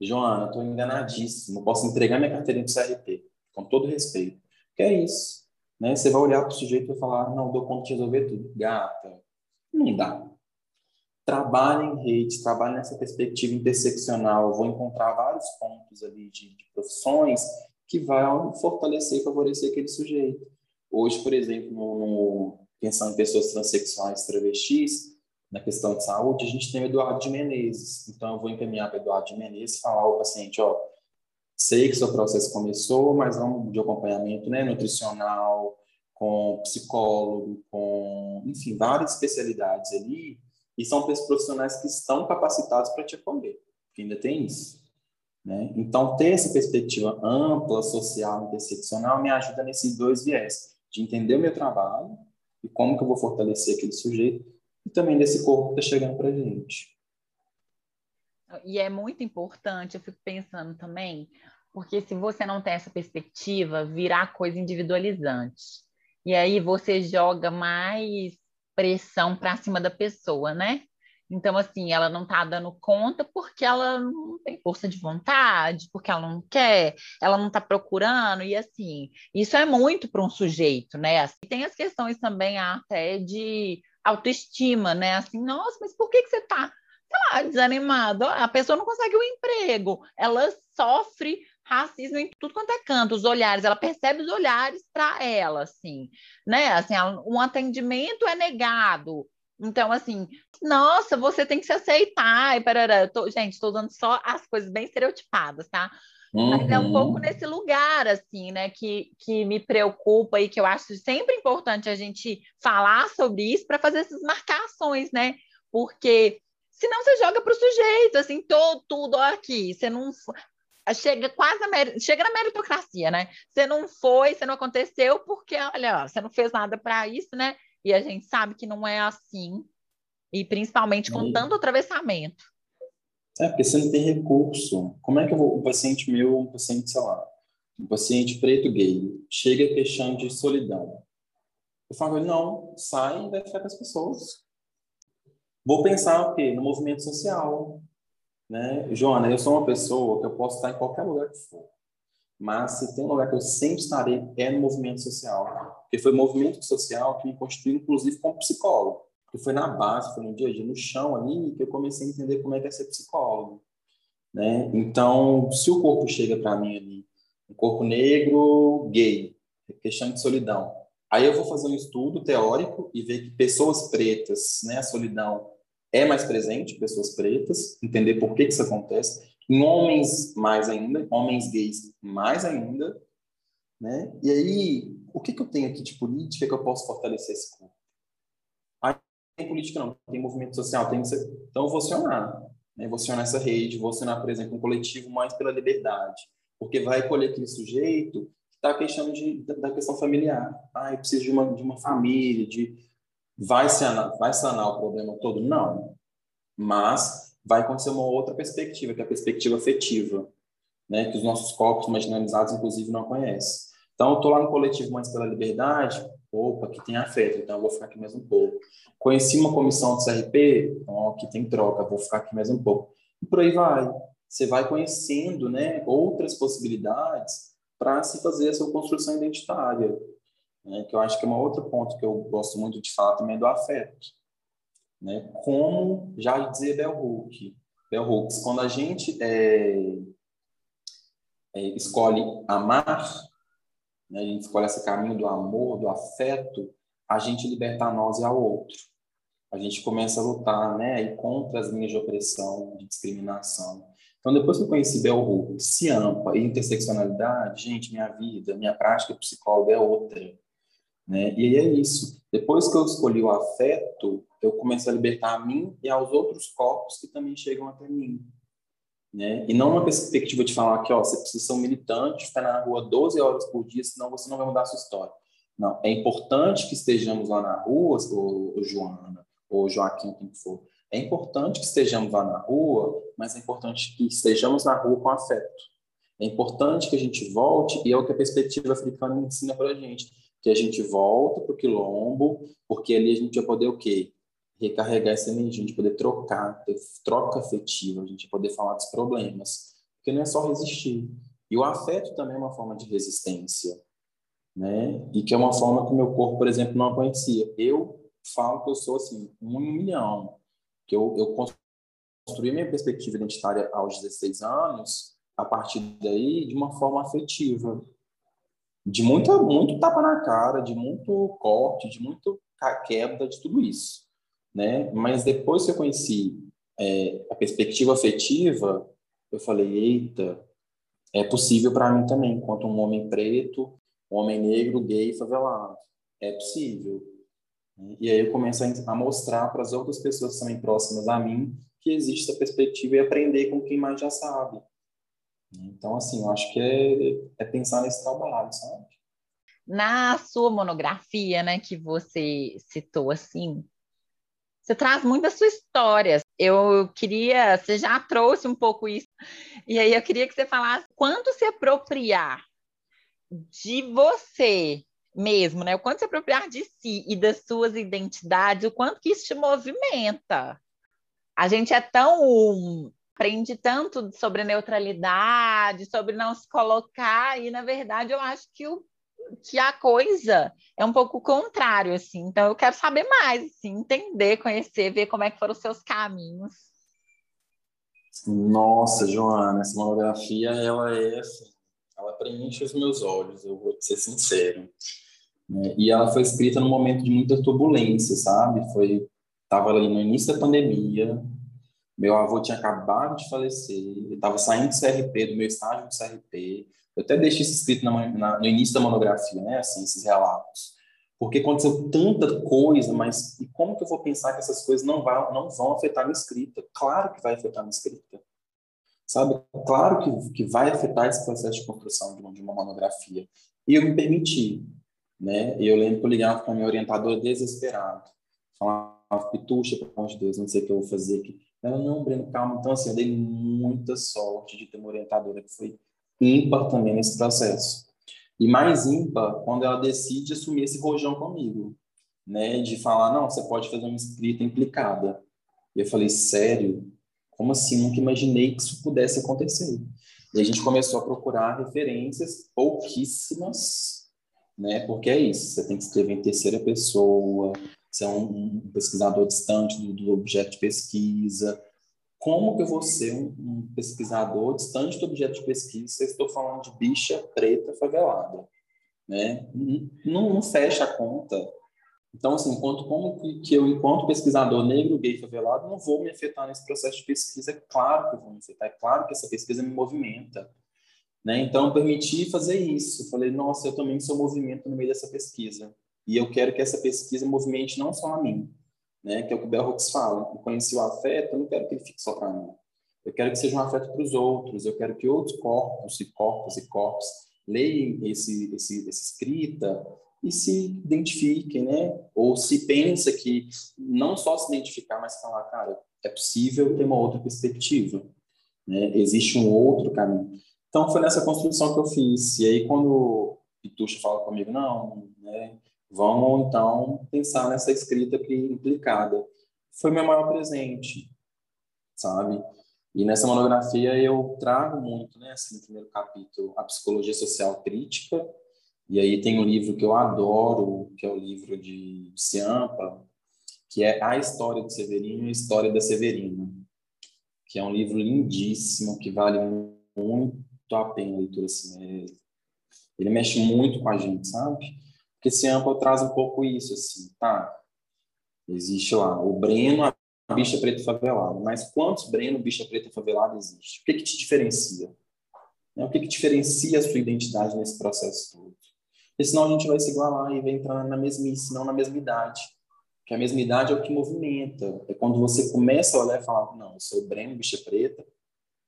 Speaker 2: Joana, estou enganadíssimo. Posso entregar minha carteirinha para o com todo respeito. Que é isso. Né? Você vai olhar para o sujeito e falar, não, dou conta de resolver tudo. Gata, não dá. Trabalhe em rede, trabalhe nessa perspectiva interseccional. vou encontrar vários pontos ali de, de profissões que vão fortalecer e favorecer aquele sujeito. Hoje, por exemplo, no, pensando em pessoas transexuais, travestis, na questão de saúde, a gente tem o Eduardo de Menezes. Então, eu vou encaminhar para o Eduardo de Menezes falar ao paciente, ó, sei que seu processo começou, mas vamos de acompanhamento né, nutricional, com psicólogo, com, enfim, várias especialidades ali, e são profissionais que estão capacitados para te acolher, que ainda tem isso. Né? Então, ter essa perspectiva ampla, social, interseccional, me ajuda nesses dois viés, de entender o meu trabalho e como que eu vou fortalecer aquele sujeito, e também desse corpo que está chegando para a gente.
Speaker 1: E é muito importante, eu fico pensando também, porque se você não tem essa perspectiva, virar coisa individualizante. E aí você joga mais pressão para cima da pessoa, né? Então, assim, ela não está dando conta porque ela não tem força de vontade, porque ela não quer, ela não está procurando, e assim, isso é muito para um sujeito, né? Assim, tem as questões também até de autoestima, né? Assim, nossa, mas por que, que você está, sei lá, desanimado? A pessoa não consegue um emprego, ela sofre racismo em tudo quanto é canto, os olhares, ela percebe os olhares para ela, assim, né? Assim, um atendimento é negado. Então, assim, nossa, você tem que se aceitar. E parará. Tô, gente, estou usando só as coisas bem estereotipadas, tá? Uhum. Mas é um pouco uhum. nesse lugar, assim, né, que, que me preocupa e que eu acho sempre importante a gente falar sobre isso para fazer essas marcações, né? Porque senão você joga para o sujeito, assim, todo, tudo aqui. Você não chega quase na, chega na meritocracia, né? Você não foi, você não aconteceu porque, olha, você não fez nada para isso, né? E a gente sabe que não é assim, e principalmente com e... tanto atravessamento.
Speaker 2: É, porque você não tem recurso. Como é que eu vou, um paciente meu, um paciente, sei lá, um paciente preto gay, chega queixando de solidão. Eu falo, não, sai e vai ficar com as pessoas. Vou pensar o quê? No movimento social. Né? Joana, eu sou uma pessoa que eu posso estar em qualquer lugar que for. Mas se tem um lugar que eu sempre estarei é no movimento social. Porque foi o movimento social que me constituiu, inclusive, como psicólogo. Porque foi na base, foi no dia a dia, no chão ali, que eu comecei a entender como é que é ser psicólogo. Né? Então, se o corpo chega para mim ali, um corpo negro, gay, questão de solidão, aí eu vou fazer um estudo teórico e ver que pessoas pretas, né, a solidão é mais presente, pessoas pretas, entender por que, que isso acontece, em homens mais ainda, homens gays mais ainda, né? E aí, o que, que eu tenho aqui de política que eu posso fortalecer esse corpo? Aí, tem política não, tem movimento social, tem então eu vou acionar, né? Vou acionar essa rede, vou acionar, por exemplo, um coletivo mais pela liberdade, porque vai colher aquele sujeito que está questão de, da questão familiar. Ah, eu preciso de uma, de uma família, de vai sanar, vai sanar o problema todo? Não. Mas vai acontecer uma outra perspectiva, que é a perspectiva afetiva, né, que os nossos corpos marginalizados, inclusive, não conhecem. Então, eu estou lá no coletivo mais pela liberdade, opa, que tem afeto, então eu vou ficar aqui mais um pouco. Conheci uma comissão do CRP, ó, que tem troca, vou ficar aqui mais um pouco. E por aí vai. Você vai conhecendo né, outras possibilidades para se fazer a sua construção identitária né, que eu acho que é um outro ponto que eu gosto muito de falar também do afeto. Né? Como já dizia Bell Hooks, Bell Hooks quando a gente é, é, escolhe amar, né, a gente escolhe esse caminho do amor, do afeto, a gente liberta a nós e ao outro. A gente começa a lutar né, aí contra as linhas de opressão, de discriminação. Então, depois que eu conheci Bell Hooks, Ciampa e interseccionalidade, gente, minha vida, minha prática psicóloga é outra. Né? E aí é isso. Depois que eu escolhi o afeto, eu comecei a libertar a mim e aos outros corpos que também chegam até mim. Né? E não uma perspectiva de falar que ó, você precisa ser um militante, estar na rua 12 horas por dia, senão você não vai mudar a sua história. Não, é importante que estejamos lá na rua, ou, ou Joana, ou Joaquim, quem for. É importante que estejamos lá na rua, mas é importante que estejamos na rua com afeto. É importante que a gente volte, e é o que a perspectiva africana ensina para a gente que a gente volta para o quilombo, porque ali a gente vai poder o quê? Recarregar essa energia, a gente poder trocar, ter troca afetiva, a gente poder falar dos problemas. Porque não é só resistir. E o afeto também é uma forma de resistência, né? E que é uma forma que o meu corpo, por exemplo, não conhecia. Eu falo que eu sou, assim, um milhão. Que eu, eu construí minha perspectiva identitária aos 16 anos, a partir daí, de uma forma afetiva de muita, muito tapa na cara, de muito corte, de muito quebra, de tudo isso, né? Mas depois que eu conheci é, a perspectiva afetiva, eu falei, eita, é possível para mim também, enquanto um homem preto, um homem negro, gay, favelado. É possível. E aí eu começo a mostrar para as outras pessoas também próximas a mim que existe essa perspectiva e aprender com quem mais já sabe. Então, assim, eu acho que é, é pensar nesse trabalho, sabe?
Speaker 1: Na sua monografia, né, que você citou, assim, Você traz muito a sua história. Eu queria, você já trouxe um pouco isso, e aí eu queria que você falasse quanto se apropriar de você mesmo, né? O quanto se apropriar de si e das suas identidades, o quanto que isso te movimenta. A gente é tão aprende tanto sobre neutralidade, sobre não se colocar, e na verdade eu acho que, o, que a coisa é um pouco contrário, assim. Então eu quero saber mais, assim, entender, conhecer, ver como é que foram os seus caminhos.
Speaker 2: Nossa, Joana, essa monografia, ela é assim, ela preenche os meus olhos, eu vou ser sincero. Né? E ela foi escrita num momento de muita turbulência, sabe? Foi tava ali no início da pandemia, meu avô tinha acabado de falecer, estava saindo do CRP, do meu estágio do CRP. Eu até deixei isso escrito na, na, no início da monografia, né? Assim, esses relatos. Porque aconteceu tanta coisa, mas e como que eu vou pensar que essas coisas não, vai, não vão afetar a minha escrita? Claro que vai afetar a minha escrita. Sabe? Claro que, que vai afetar esse processo de construção de uma, de uma monografia. E eu me permiti. Né? E eu lembro que eu ligava para a minha orientadora desesperado. Falava, pituxa, pelo amor de Deus, não sei o que eu vou fazer aqui. Ela, não, Breno, calma. Então, assim, eu dei muita sorte de ter uma orientadora que foi ímpar também nesse processo. E mais ímpar quando ela decide assumir esse rojão comigo, né? De falar, não, você pode fazer uma escrita implicada. E eu falei, sério? Como assim? Nunca imaginei que isso pudesse acontecer. E a gente começou a procurar referências, pouquíssimas, né? Porque é isso, você tem que escrever em terceira pessoa, você é um, pesquisador distante do, do, objeto de pesquisa. Como que eu vou ser um, um, pesquisador distante do objeto de pesquisa se eu estou falando de bicha preta favelada? Né? Não, não fecha a conta. Então, assim, enquanto, como que eu, enquanto pesquisador negro, gay, favelado, não vou me afetar nesse processo de pesquisa? É claro que eu vou me afetar, é claro que essa pesquisa me movimenta. Né? Então, eu permiti fazer isso. Falei, nossa, eu também sou movimento no meio dessa pesquisa. E eu quero que essa pesquisa movimente não só a mim, né? que é o que o Bell Hooks fala. Eu conheci o afeto, eu não quero que ele fique só para mim. Eu quero que seja um afeto para os outros. Eu quero que outros corpos e corpos e corpos leiam esse, esse, essa escrita e se identifiquem, né? Ou se pensa que não só se identificar, mas falar, cara, é possível ter uma outra perspectiva, né? Existe um outro caminho. Então foi nessa construção que eu fiz. E aí quando Pitucha fala comigo, não, né? Vamos, então, pensar nessa escrita aqui implicada. Foi meu maior presente, sabe? E nessa monografia eu trago muito, né, assim, no primeiro capítulo, a psicologia social crítica, e aí tem um livro que eu adoro, que é o livro de Ciampa, que é A História do Severino e a História da Severina, que é um livro lindíssimo, que vale muito a pena a leitura assim. Ele mexe muito com a gente, sabe? Porque esse amplo traz um pouco isso, assim, tá? Existe lá o Breno, a bicha preta favelada. Mas quantos Breno, bicha preta favelada existe? O que, que te diferencia? Né? O que, que diferencia a sua identidade nesse processo todo? Porque senão a gente vai se igualar e vai entrar na mesmice, não na mesma idade. Porque a mesma idade é o que movimenta. É quando você começa a olhar e falar, não, eu sou Breno, bicha preta,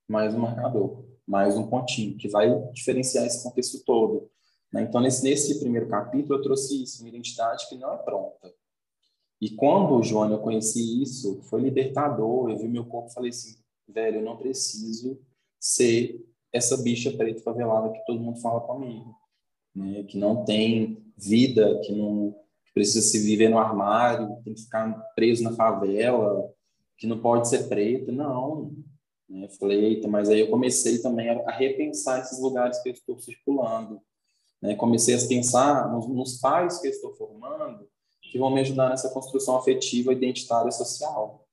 Speaker 2: mais um marcador, mais um pontinho, que vai diferenciar esse contexto todo. Né? Então, nesse, nesse primeiro capítulo, eu trouxe isso, uma identidade que não é pronta. E quando, João, eu conheci isso, foi libertador. Eu vi meu corpo e falei assim, velho, eu não preciso ser essa bicha preta favelada que todo mundo fala comigo. Né? Que não tem vida, que não que precisa se viver no armário, tem que ficar preso na favela, que não pode ser preta. Não. Né? Falei, mas aí eu comecei também a repensar esses lugares que eu estou circulando né? Comecei a pensar nos, nos pais que estou formando que vão me ajudar nessa construção afetiva, identitária e social.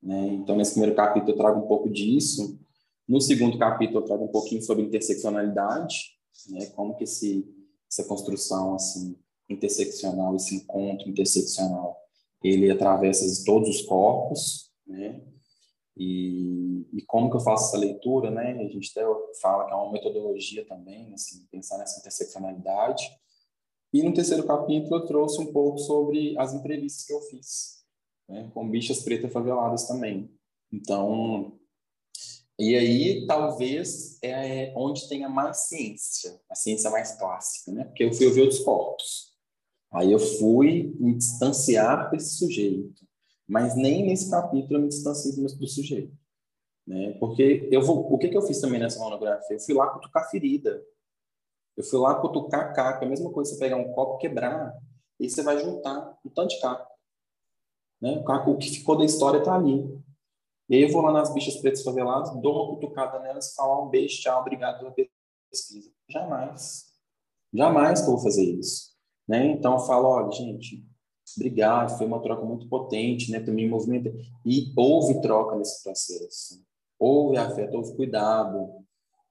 Speaker 2: Né? Então, nesse primeiro capítulo eu trago um pouco disso. No segundo capítulo eu trago um pouquinho sobre interseccionalidade, né? como que esse, essa construção assim interseccional, esse encontro interseccional, ele atravessa todos os corpos, né? E, e, como que eu faço essa leitura, né? A gente até fala que é uma metodologia também, assim, pensar nessa interseccionalidade. E no terceiro capítulo eu trouxe um pouco sobre as entrevistas que eu fiz, né? com bichas pretas faveladas também. Então, e aí talvez é onde tenha mais ciência, a ciência mais clássica, né? Porque eu fui ouvir outros corpos. Aí eu fui me distanciar desse sujeito Mas nem nesse capítulo eu me distancio do sujeito. Né? Porque eu vou, o que, que eu fiz também nessa monografia? Eu fui lá cutucar ferida. Eu fui lá cutucar caco. É a mesma coisa você pegar um copo quebrar e você vai juntar um tanto de caco. Né? O caco o que ficou da história está ali. E aí eu vou lá nas bichas pretas faveladas, dou uma cutucada nelas, falar um beijo, tchau, obrigado pela pesquisa. Jamais. Jamais que eu vou fazer isso. Né? Então eu falo, olha, gente, obrigado, foi uma troca muito potente, né? Também movimento e houve troca nesse processo, houve afeto, houve cuidado,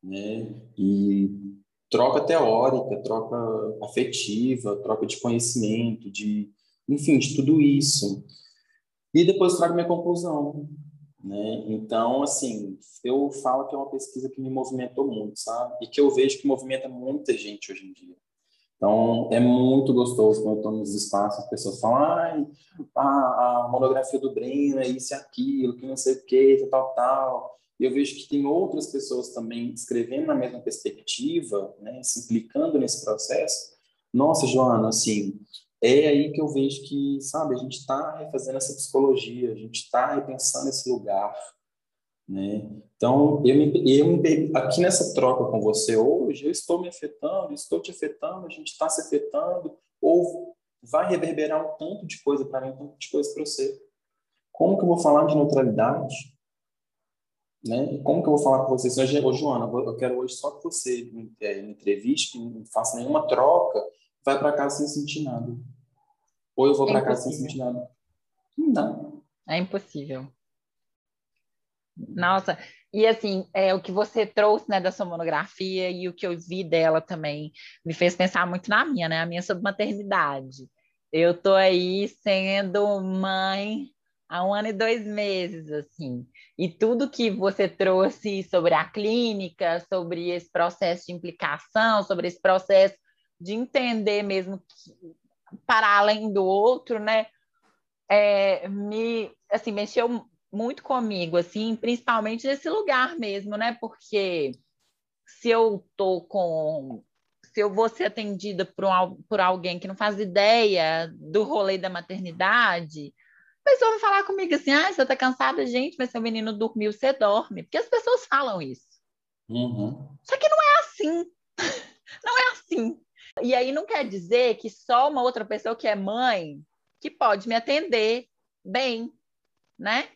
Speaker 2: né? E troca teórica, troca afetiva, troca de conhecimento, de, enfim, de tudo isso. E depois trago minha conclusão, né? Então, assim, eu falo que é uma pesquisa que me movimentou muito, sabe? E que eu vejo que movimenta muita gente hoje em dia. Então, é muito gostoso quando eu estou nos espaços, as pessoas falam, ai, a, a monografia do Breno é isso e aquilo, que não sei o que, tal, tal. E eu vejo que tem outras pessoas também escrevendo na mesma perspectiva, né, se implicando nesse processo. Nossa, Joana, assim, é aí que eu vejo que, sabe, a gente está refazendo essa psicologia, a gente está repensando esse lugar, né? Então, eu me, eu me, aqui nessa troca com você hoje, eu estou me afetando, estou te afetando, a gente está se afetando, ou vai reverberar um tanto de coisa para mim, um tanto de coisa para você. Como que eu vou falar de neutralidade? Né? Como que eu vou falar com você? Hoje, ô, Joana, eu quero hoje só que você me, é, me entreviste, não faça nenhuma troca, vai para casa sem sentir nada. Ou eu vou é para casa sem sentir nada. Não dá.
Speaker 1: É impossível. Nossa, e assim, é, o que você trouxe né, da sua monografia e o que eu vi dela também me fez pensar muito na minha, né? A minha sobre maternidade. Eu tô aí sendo mãe há um ano e dois meses, assim. E tudo que você trouxe sobre a clínica, sobre esse processo de implicação, sobre esse processo de entender mesmo que, para além do outro, né? É, me assim mexeu muito comigo, assim, principalmente nesse lugar mesmo, né? Porque se eu tô com. Se eu vou ser atendida por, um, por alguém que não faz ideia do rolê da maternidade, a pessoa vai falar comigo assim: ah, você tá cansada, gente, mas seu menino dormiu, você dorme. Porque as pessoas falam isso.
Speaker 2: Uhum.
Speaker 1: Só que não é assim. não é assim. E aí não quer dizer que só uma outra pessoa que é mãe que pode me atender bem, né?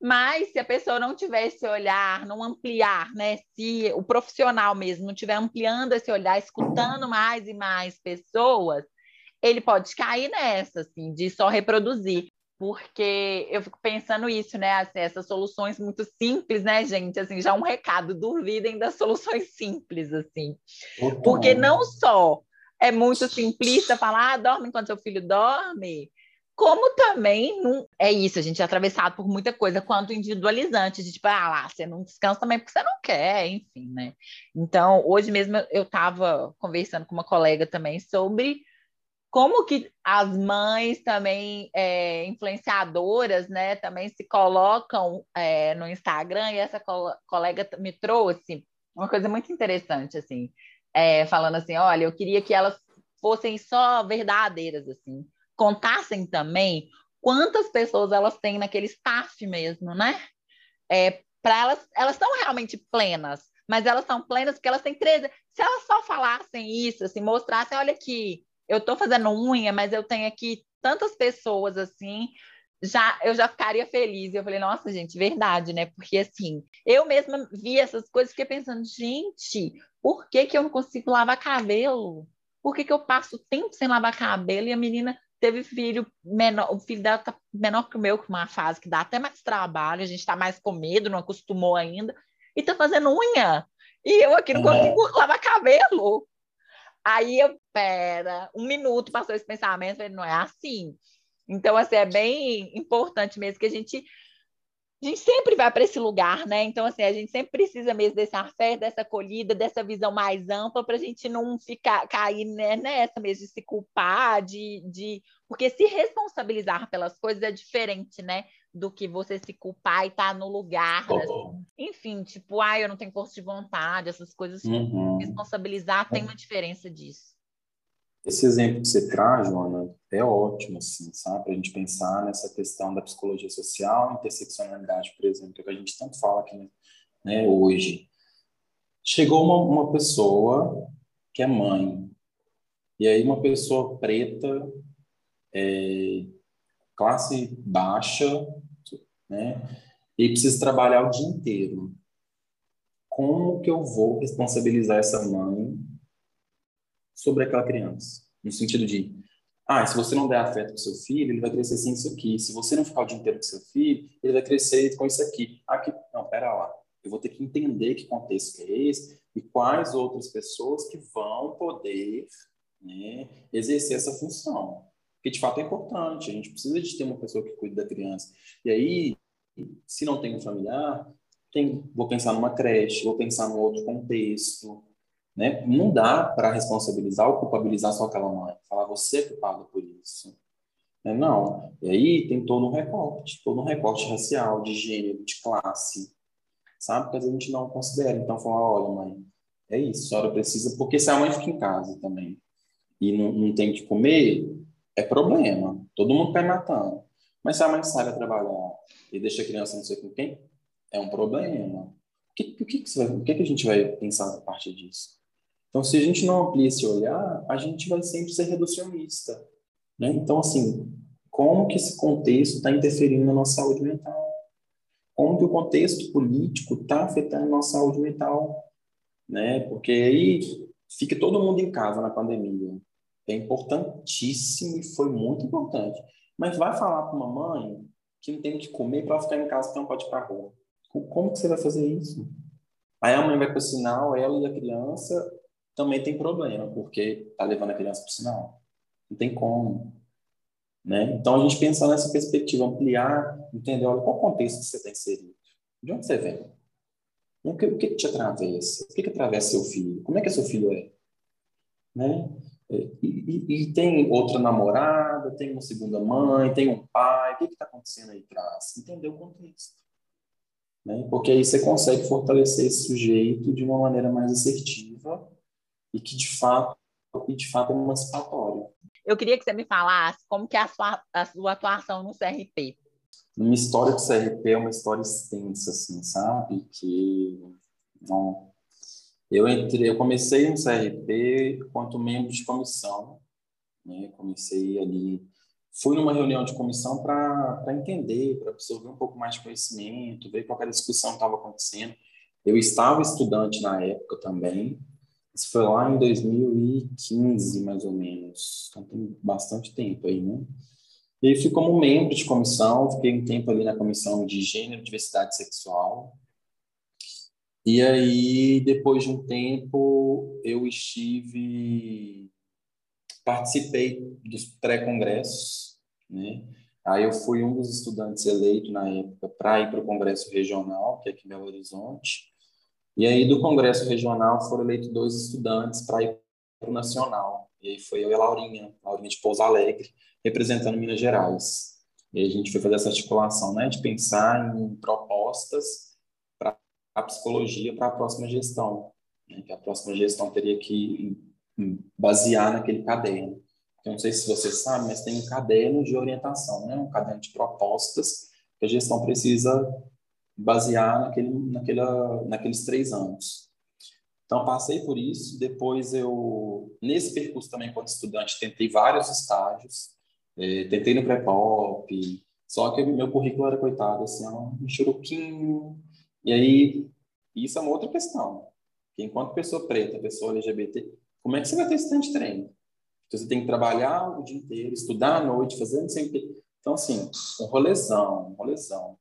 Speaker 1: Mas se a pessoa não tiver esse olhar, não ampliar, né? Se o profissional mesmo não estiver ampliando esse olhar, escutando mais e mais pessoas, ele pode cair nessa, assim, de só reproduzir. Porque eu fico pensando isso, né? Assim, essas soluções muito simples, né, gente? Assim, já um recado, duvidem das soluções simples, assim. Porque não só é muito simplista falar, ah, dorme enquanto seu filho dorme, como também não é isso, a gente é atravessado por muita coisa quanto individualizante, de tipo, ah lá, você não descansa também porque você não quer, enfim, né? Então, hoje mesmo eu estava conversando com uma colega também sobre como que as mães também é, influenciadoras, né, também se colocam é, no Instagram, e essa co colega me trouxe uma coisa muito interessante, assim, é, falando assim, olha, eu queria que elas fossem só verdadeiras, assim, contassem também quantas pessoas elas têm naquele staff mesmo, né? É, para elas, elas estão realmente plenas, mas elas são plenas porque elas têm 13. Se elas só falassem isso, assim, mostrassem, olha aqui, eu estou fazendo unha, mas eu tenho aqui tantas pessoas assim, já eu já ficaria feliz. Eu falei, nossa, gente, verdade, né? Porque assim, eu mesma vi essas coisas fiquei pensando, gente, por que, que eu não consigo lavar cabelo? Por que, que eu passo tempo sem lavar cabelo e a menina teve filho menor, o filho dela tá menor que o meu, que uma fase que dá até mais trabalho, a gente tá mais com medo, não acostumou ainda, e tá fazendo unha. E eu aqui não consigo é. lavar cabelo. Aí eu, pera, um minuto passou esse pensamento, falei, não é assim. Então, assim, é bem importante mesmo que a gente a gente sempre vai para esse lugar, né? Então, assim, a gente sempre precisa mesmo desse afeto, dessa acolhida, dessa visão mais ampla, para a gente não ficar cair né, nessa mesmo de se culpar, de, de. Porque se responsabilizar pelas coisas é diferente, né? Do que você se culpar e estar tá no lugar. Oh. Assim. Enfim, tipo, ah, eu não tenho força de vontade, essas coisas. Uhum. Responsabilizar tem uma diferença disso.
Speaker 2: Esse exemplo que você traz, Joana, é ótimo, assim, sabe? Para a gente pensar nessa questão da psicologia social, interseccionalidade, por exemplo, que a gente tanto fala aqui né, hoje. Chegou uma, uma pessoa que é mãe, e aí uma pessoa preta, é, classe baixa, né, e precisa trabalhar o dia inteiro. Como que eu vou responsabilizar essa mãe sobre aquela criança? No sentido de, ah, se você não der afeto para seu filho, ele vai crescer sem isso aqui. Se você não ficar o dia inteiro com seu filho, ele vai crescer com isso aqui. Aqui, não, pera lá. Eu vou ter que entender que contexto é esse e quais outras pessoas que vão poder né, exercer essa função. Porque, de fato, é importante. A gente precisa de ter uma pessoa que cuide da criança. E aí, se não tem um familiar, tem, vou pensar numa creche, vou pensar num outro contexto. Né? Não dá para responsabilizar ou culpabilizar só aquela mãe. Falar, você é culpado por isso. Né? Não. E aí tem todo um recorte, todo um recorte racial, de gênero, de classe, sabe? Porque a gente não considera. Então, falar, olha, mãe, é isso, a senhora precisa... Porque se a mãe fica em casa também e não, não tem o que comer, é problema. Todo mundo vai matando. Mas se a mãe sai a trabalhar e deixa a criança não sei com quem, é um problema. O que, o que, que, vai, o que, que a gente vai pensar a partir disso? Então, se a gente não amplia esse olhar, a gente vai sempre ser reducionista. Né? Então, assim, como que esse contexto está interferindo na nossa saúde mental? Como que o contexto político está afetando a nossa saúde mental? Né? Porque aí fica todo mundo em casa na pandemia. É importantíssimo e foi muito importante. Mas vai falar para uma mãe que não tem o que comer para ficar em casa não pode ir para a rua. Como que você vai fazer isso? Aí a mãe vai para o sinal, ela e a criança também tem problema, porque está levando a criança para o sinal. Não tem como. Né? Então, a gente pensar nessa perspectiva, ampliar, entender, olha, qual contexto você está inserido? De onde você vem? O que, o que te atravessa? O que, que atravessa seu filho? Como é que seu filho é? Né? E, e, e, tem outra namorada, tem uma segunda mãe, tem um pai, o que está acontecendo aí atrás? Entender o contexto. Né? Porque aí você consegue fortalecer esse sujeito de uma maneira mais assertiva e que de fato, e de fato é emancipatório.
Speaker 1: Eu queria que você me falasse como que é a sua, a sua atuação no CRP.
Speaker 2: Minha história do CRP é uma história extensa, assim, sabe? Que não eu entrei, eu comecei no CRP quanto membro de comissão, né? Comecei ali, fui numa reunião de comissão para entender, para absorver um pouco mais de conhecimento, ver qual era a discussão que estava acontecendo. Eu estava estudante na época também. Isso foi lá em 2015, mais ou menos. Então tem bastante tempo aí, né? E aí fui como membro de comissão, fiquei um tempo ali na comissão de gênero diversidade sexual. E aí, depois de um tempo, eu estive. Participei dos pré-congressos, né? Aí eu fui um dos estudantes eleitos na época para ir para o Congresso Regional, que é aqui em Belo Horizonte. E aí, do Congresso Regional, foram eleitos dois estudantes para ir para o Nacional. E aí foi eu e a Laurinha, Laurinha de Pouso Alegre, representando Minas Gerais. E a gente foi fazer essa articulação, né, de pensar em propostas a psicologia para a próxima gestão, né? que a próxima gestão teria que basear naquele caderno. Eu não sei se você sabe, mas tem um caderno de orientação, né? um caderno de propostas que a gestão precisa basear naquele, naquela, naqueles três anos. Então, passei por isso. Depois, eu, nesse percurso também, quando estudante, tentei vários estágios. É, tentei no pré-pop, só que meu currículo era, coitado, assim, um churuquinho, e aí, isso é uma outra questão. Que enquanto pessoa preta, pessoa LGBT, como é que você vai ter esse tanto de treino? Então, você tem que trabalhar o dia inteiro, estudar à noite, fazer não sei o quê. Então, assim, um rolezão, um rolezão.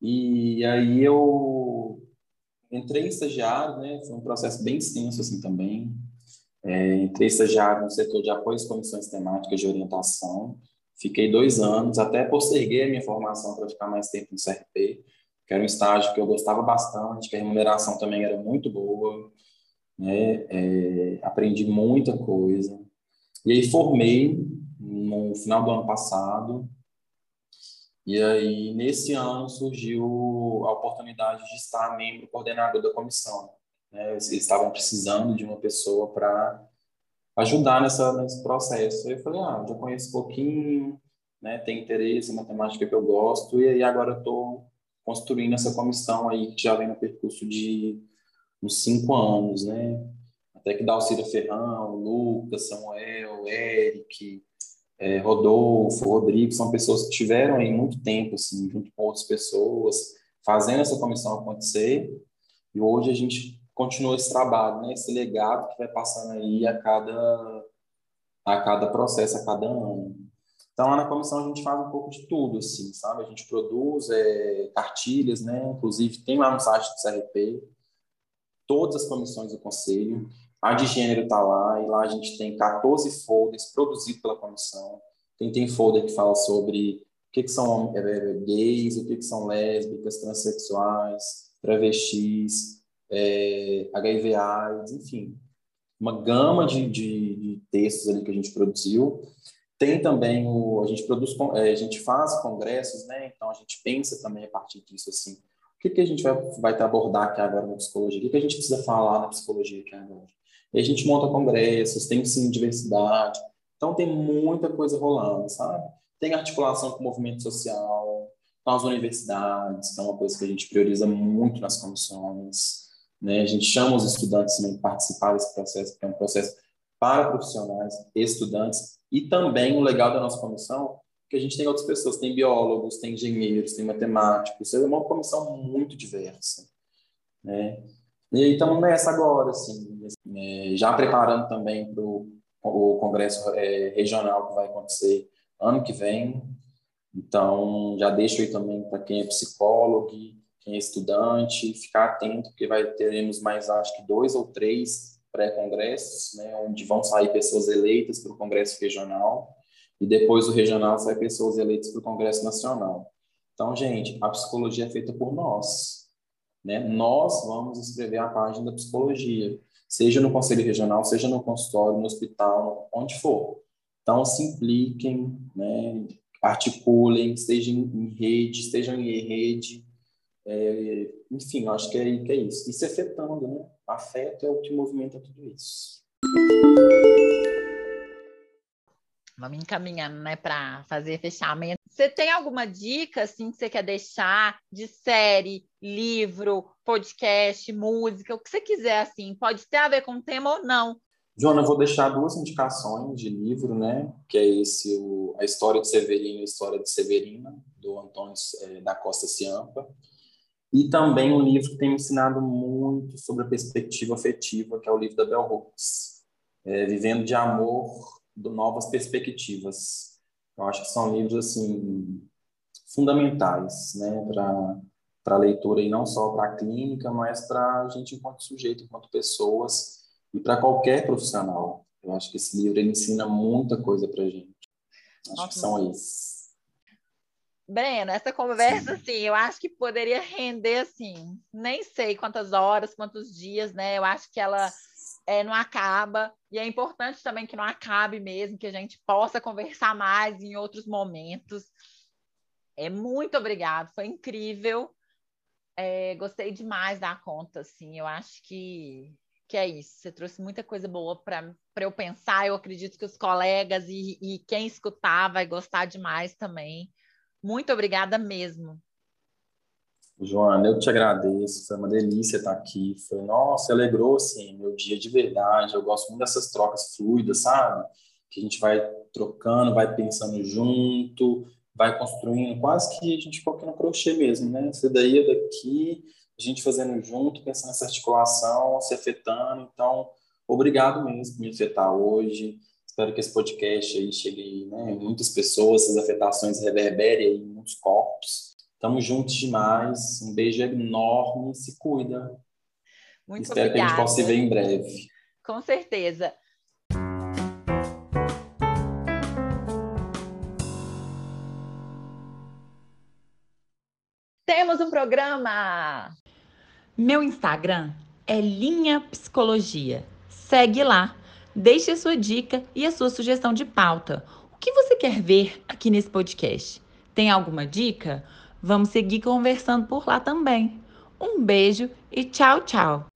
Speaker 2: E aí eu entrei estagiário, né? Foi um processo bem extenso, assim, também. É, entrei estagiário no setor de apoio às comissões temáticas de orientação. Fiquei dois anos, até posterguei a minha formação para ficar mais tempo no CRP que era um estágio que eu gostava bastante, que a remuneração também era muito boa, né? É, aprendi muita coisa. E aí formei no final do ano passado, e aí nesse ano surgiu a oportunidade de estar membro coordenador da comissão. Né? Eles estavam precisando de uma pessoa para ajudar nessa, nesse processo. Eu falei, ah, já conheço um pouquinho, né, tem interesse em matemática que eu gosto, e aí agora estou construindo essa comissão aí que já vem no percurso de uns cinco anos, né? Até que Dalcira Ferrão, Lucas, Samuel, Eric, é, Rodolfo, Rodrigo, são pessoas que tiveram aí muito tempo, assim, junto com outras pessoas, fazendo essa comissão acontecer, e hoje a gente continua esse trabalho, né? Esse legado que vai passando aí a cada, a cada processo, a cada ano. Então, lá na comissão a gente faz um pouco de tudo, assim, sabe? A gente produz é, cartilhas, né? Inclusive, tem lá no site do CRP todas as comissões do conselho. A de gênero está lá, e lá a gente tem 14 folders produzidos pela comissão. Tem, tem folder que fala sobre o que, que são é, é gays, o que, que são lésbicas, transexuais, travestis, é, HIV AIDS, enfim. Uma gama de, de, de textos ali que a gente produziu. Tem também o a gente produz é, a gente faz congressos, né? Então a gente pensa também a partir disso assim, o que que a gente vai vai abordar aqui agora na psicologia? O que que a gente precisa falar na psicologia aqui agora? E a gente monta congressos, tem sim diversidade. Então tem muita coisa rolando, sabe? Tem articulação com o movimento social, com as universidades, que é uma coisa que a gente prioriza muito nas comissões. Né? A gente chama os estudantes também para participar desse processo, que é um processo para profissionais, estudantes e também o legal da nossa comissão, que a gente tem outras pessoas, tem biólogos, tem engenheiros, tem matemáticos, é uma comissão muito diversa, né? E estamos nessa agora, assim, é, já preparando também para o congresso é, regional que vai acontecer ano que vem. Então, já deixo aí também para quem é psicólogo, quem é estudante, ficar atento, porque vai teremos mais, acho que dois ou três pré-congressos, né, onde vão sair pessoas eleitas para o Congresso Regional, e depois do regional sai pessoas eleitas para o Congresso Nacional. Então, gente, a psicologia é feita por nós. Né? Nós vamos escrever a página da psicologia, seja no Conselho Regional, seja no consultório, no hospital, onde for. Então, se impliquem, né? articulem, estejam em rede, estejam em rede, é, enfim, acho que é, que é isso. E se afetando, né? Afeto é o que movimenta tudo isso.
Speaker 1: Vamos encaminhando, né, para fazer fechamento. Você tem alguma dica, assim, que você quer deixar de série, livro, podcast, música, o que você quiser, assim? Pode ter a ver com o tema ou não.
Speaker 2: Joana, eu vou deixar duas indicações de livro, né? Que é esse, o, A História de Severino e a História de Severina, do Antônio é, da Costa Ciampa. E também um livro que tem me ensinado muito sobre a perspectiva afetiva, que é o livro da Bell Hooks, é, Vivendo de Amor, do Novas Perspectivas. Eu acho que são livros assim fundamentais, né, para para leitura e não só para a clínica, mas para a gente enquanto sujeito, enquanto pessoas e para qualquer profissional. Eu acho que esse livro ensina muita coisa para a gente. Acho Nossa, que são esses.
Speaker 1: Breno, essa conversa, Sim. assim, eu acho que poderia render, assim, nem sei quantas horas, quantos dias, né? Eu acho que ela é, não acaba, e é importante também que não acabe mesmo, que a gente possa conversar mais em outros momentos. É, muito obrigado, foi incrível. É, gostei demais da conta, assim, eu acho que, que é isso. Você trouxe muita coisa boa para eu pensar. Eu acredito que os colegas e, e quem escutar vai gostar demais também. Muito obrigada mesmo.
Speaker 2: Joana, eu te agradeço, foi uma delícia estar aqui. Foi, nossa, alegrou assim, meu dia de verdade. Eu gosto muito dessas trocas fluidas, sabe? Que a gente vai trocando, vai pensando junto, vai construindo, quase que a gente fica no crochê mesmo, né? Isso daí é daqui, a gente fazendo junto, pensando nessa articulação, se afetando. Então, obrigado mesmo por me afetar hoje. Espero que esse podcast aí chegue né, em muitas pessoas, essas afetações reverberem em muitos corpos. Estamos juntos demais. Um beijo enorme. Se cuida.
Speaker 1: Muito
Speaker 2: Espero
Speaker 1: obrigada.
Speaker 2: que a gente possa se ver em breve.
Speaker 1: Com certeza. Um programa. Meu Instagram é Linha Psicologia. Segue lá Deixe a sua dica e a sua sugestão de pauta. O que você quer ver aqui nesse podcast? Tem alguma dica? Vamos seguir conversando por lá também. Um beijo e tchau, tchau!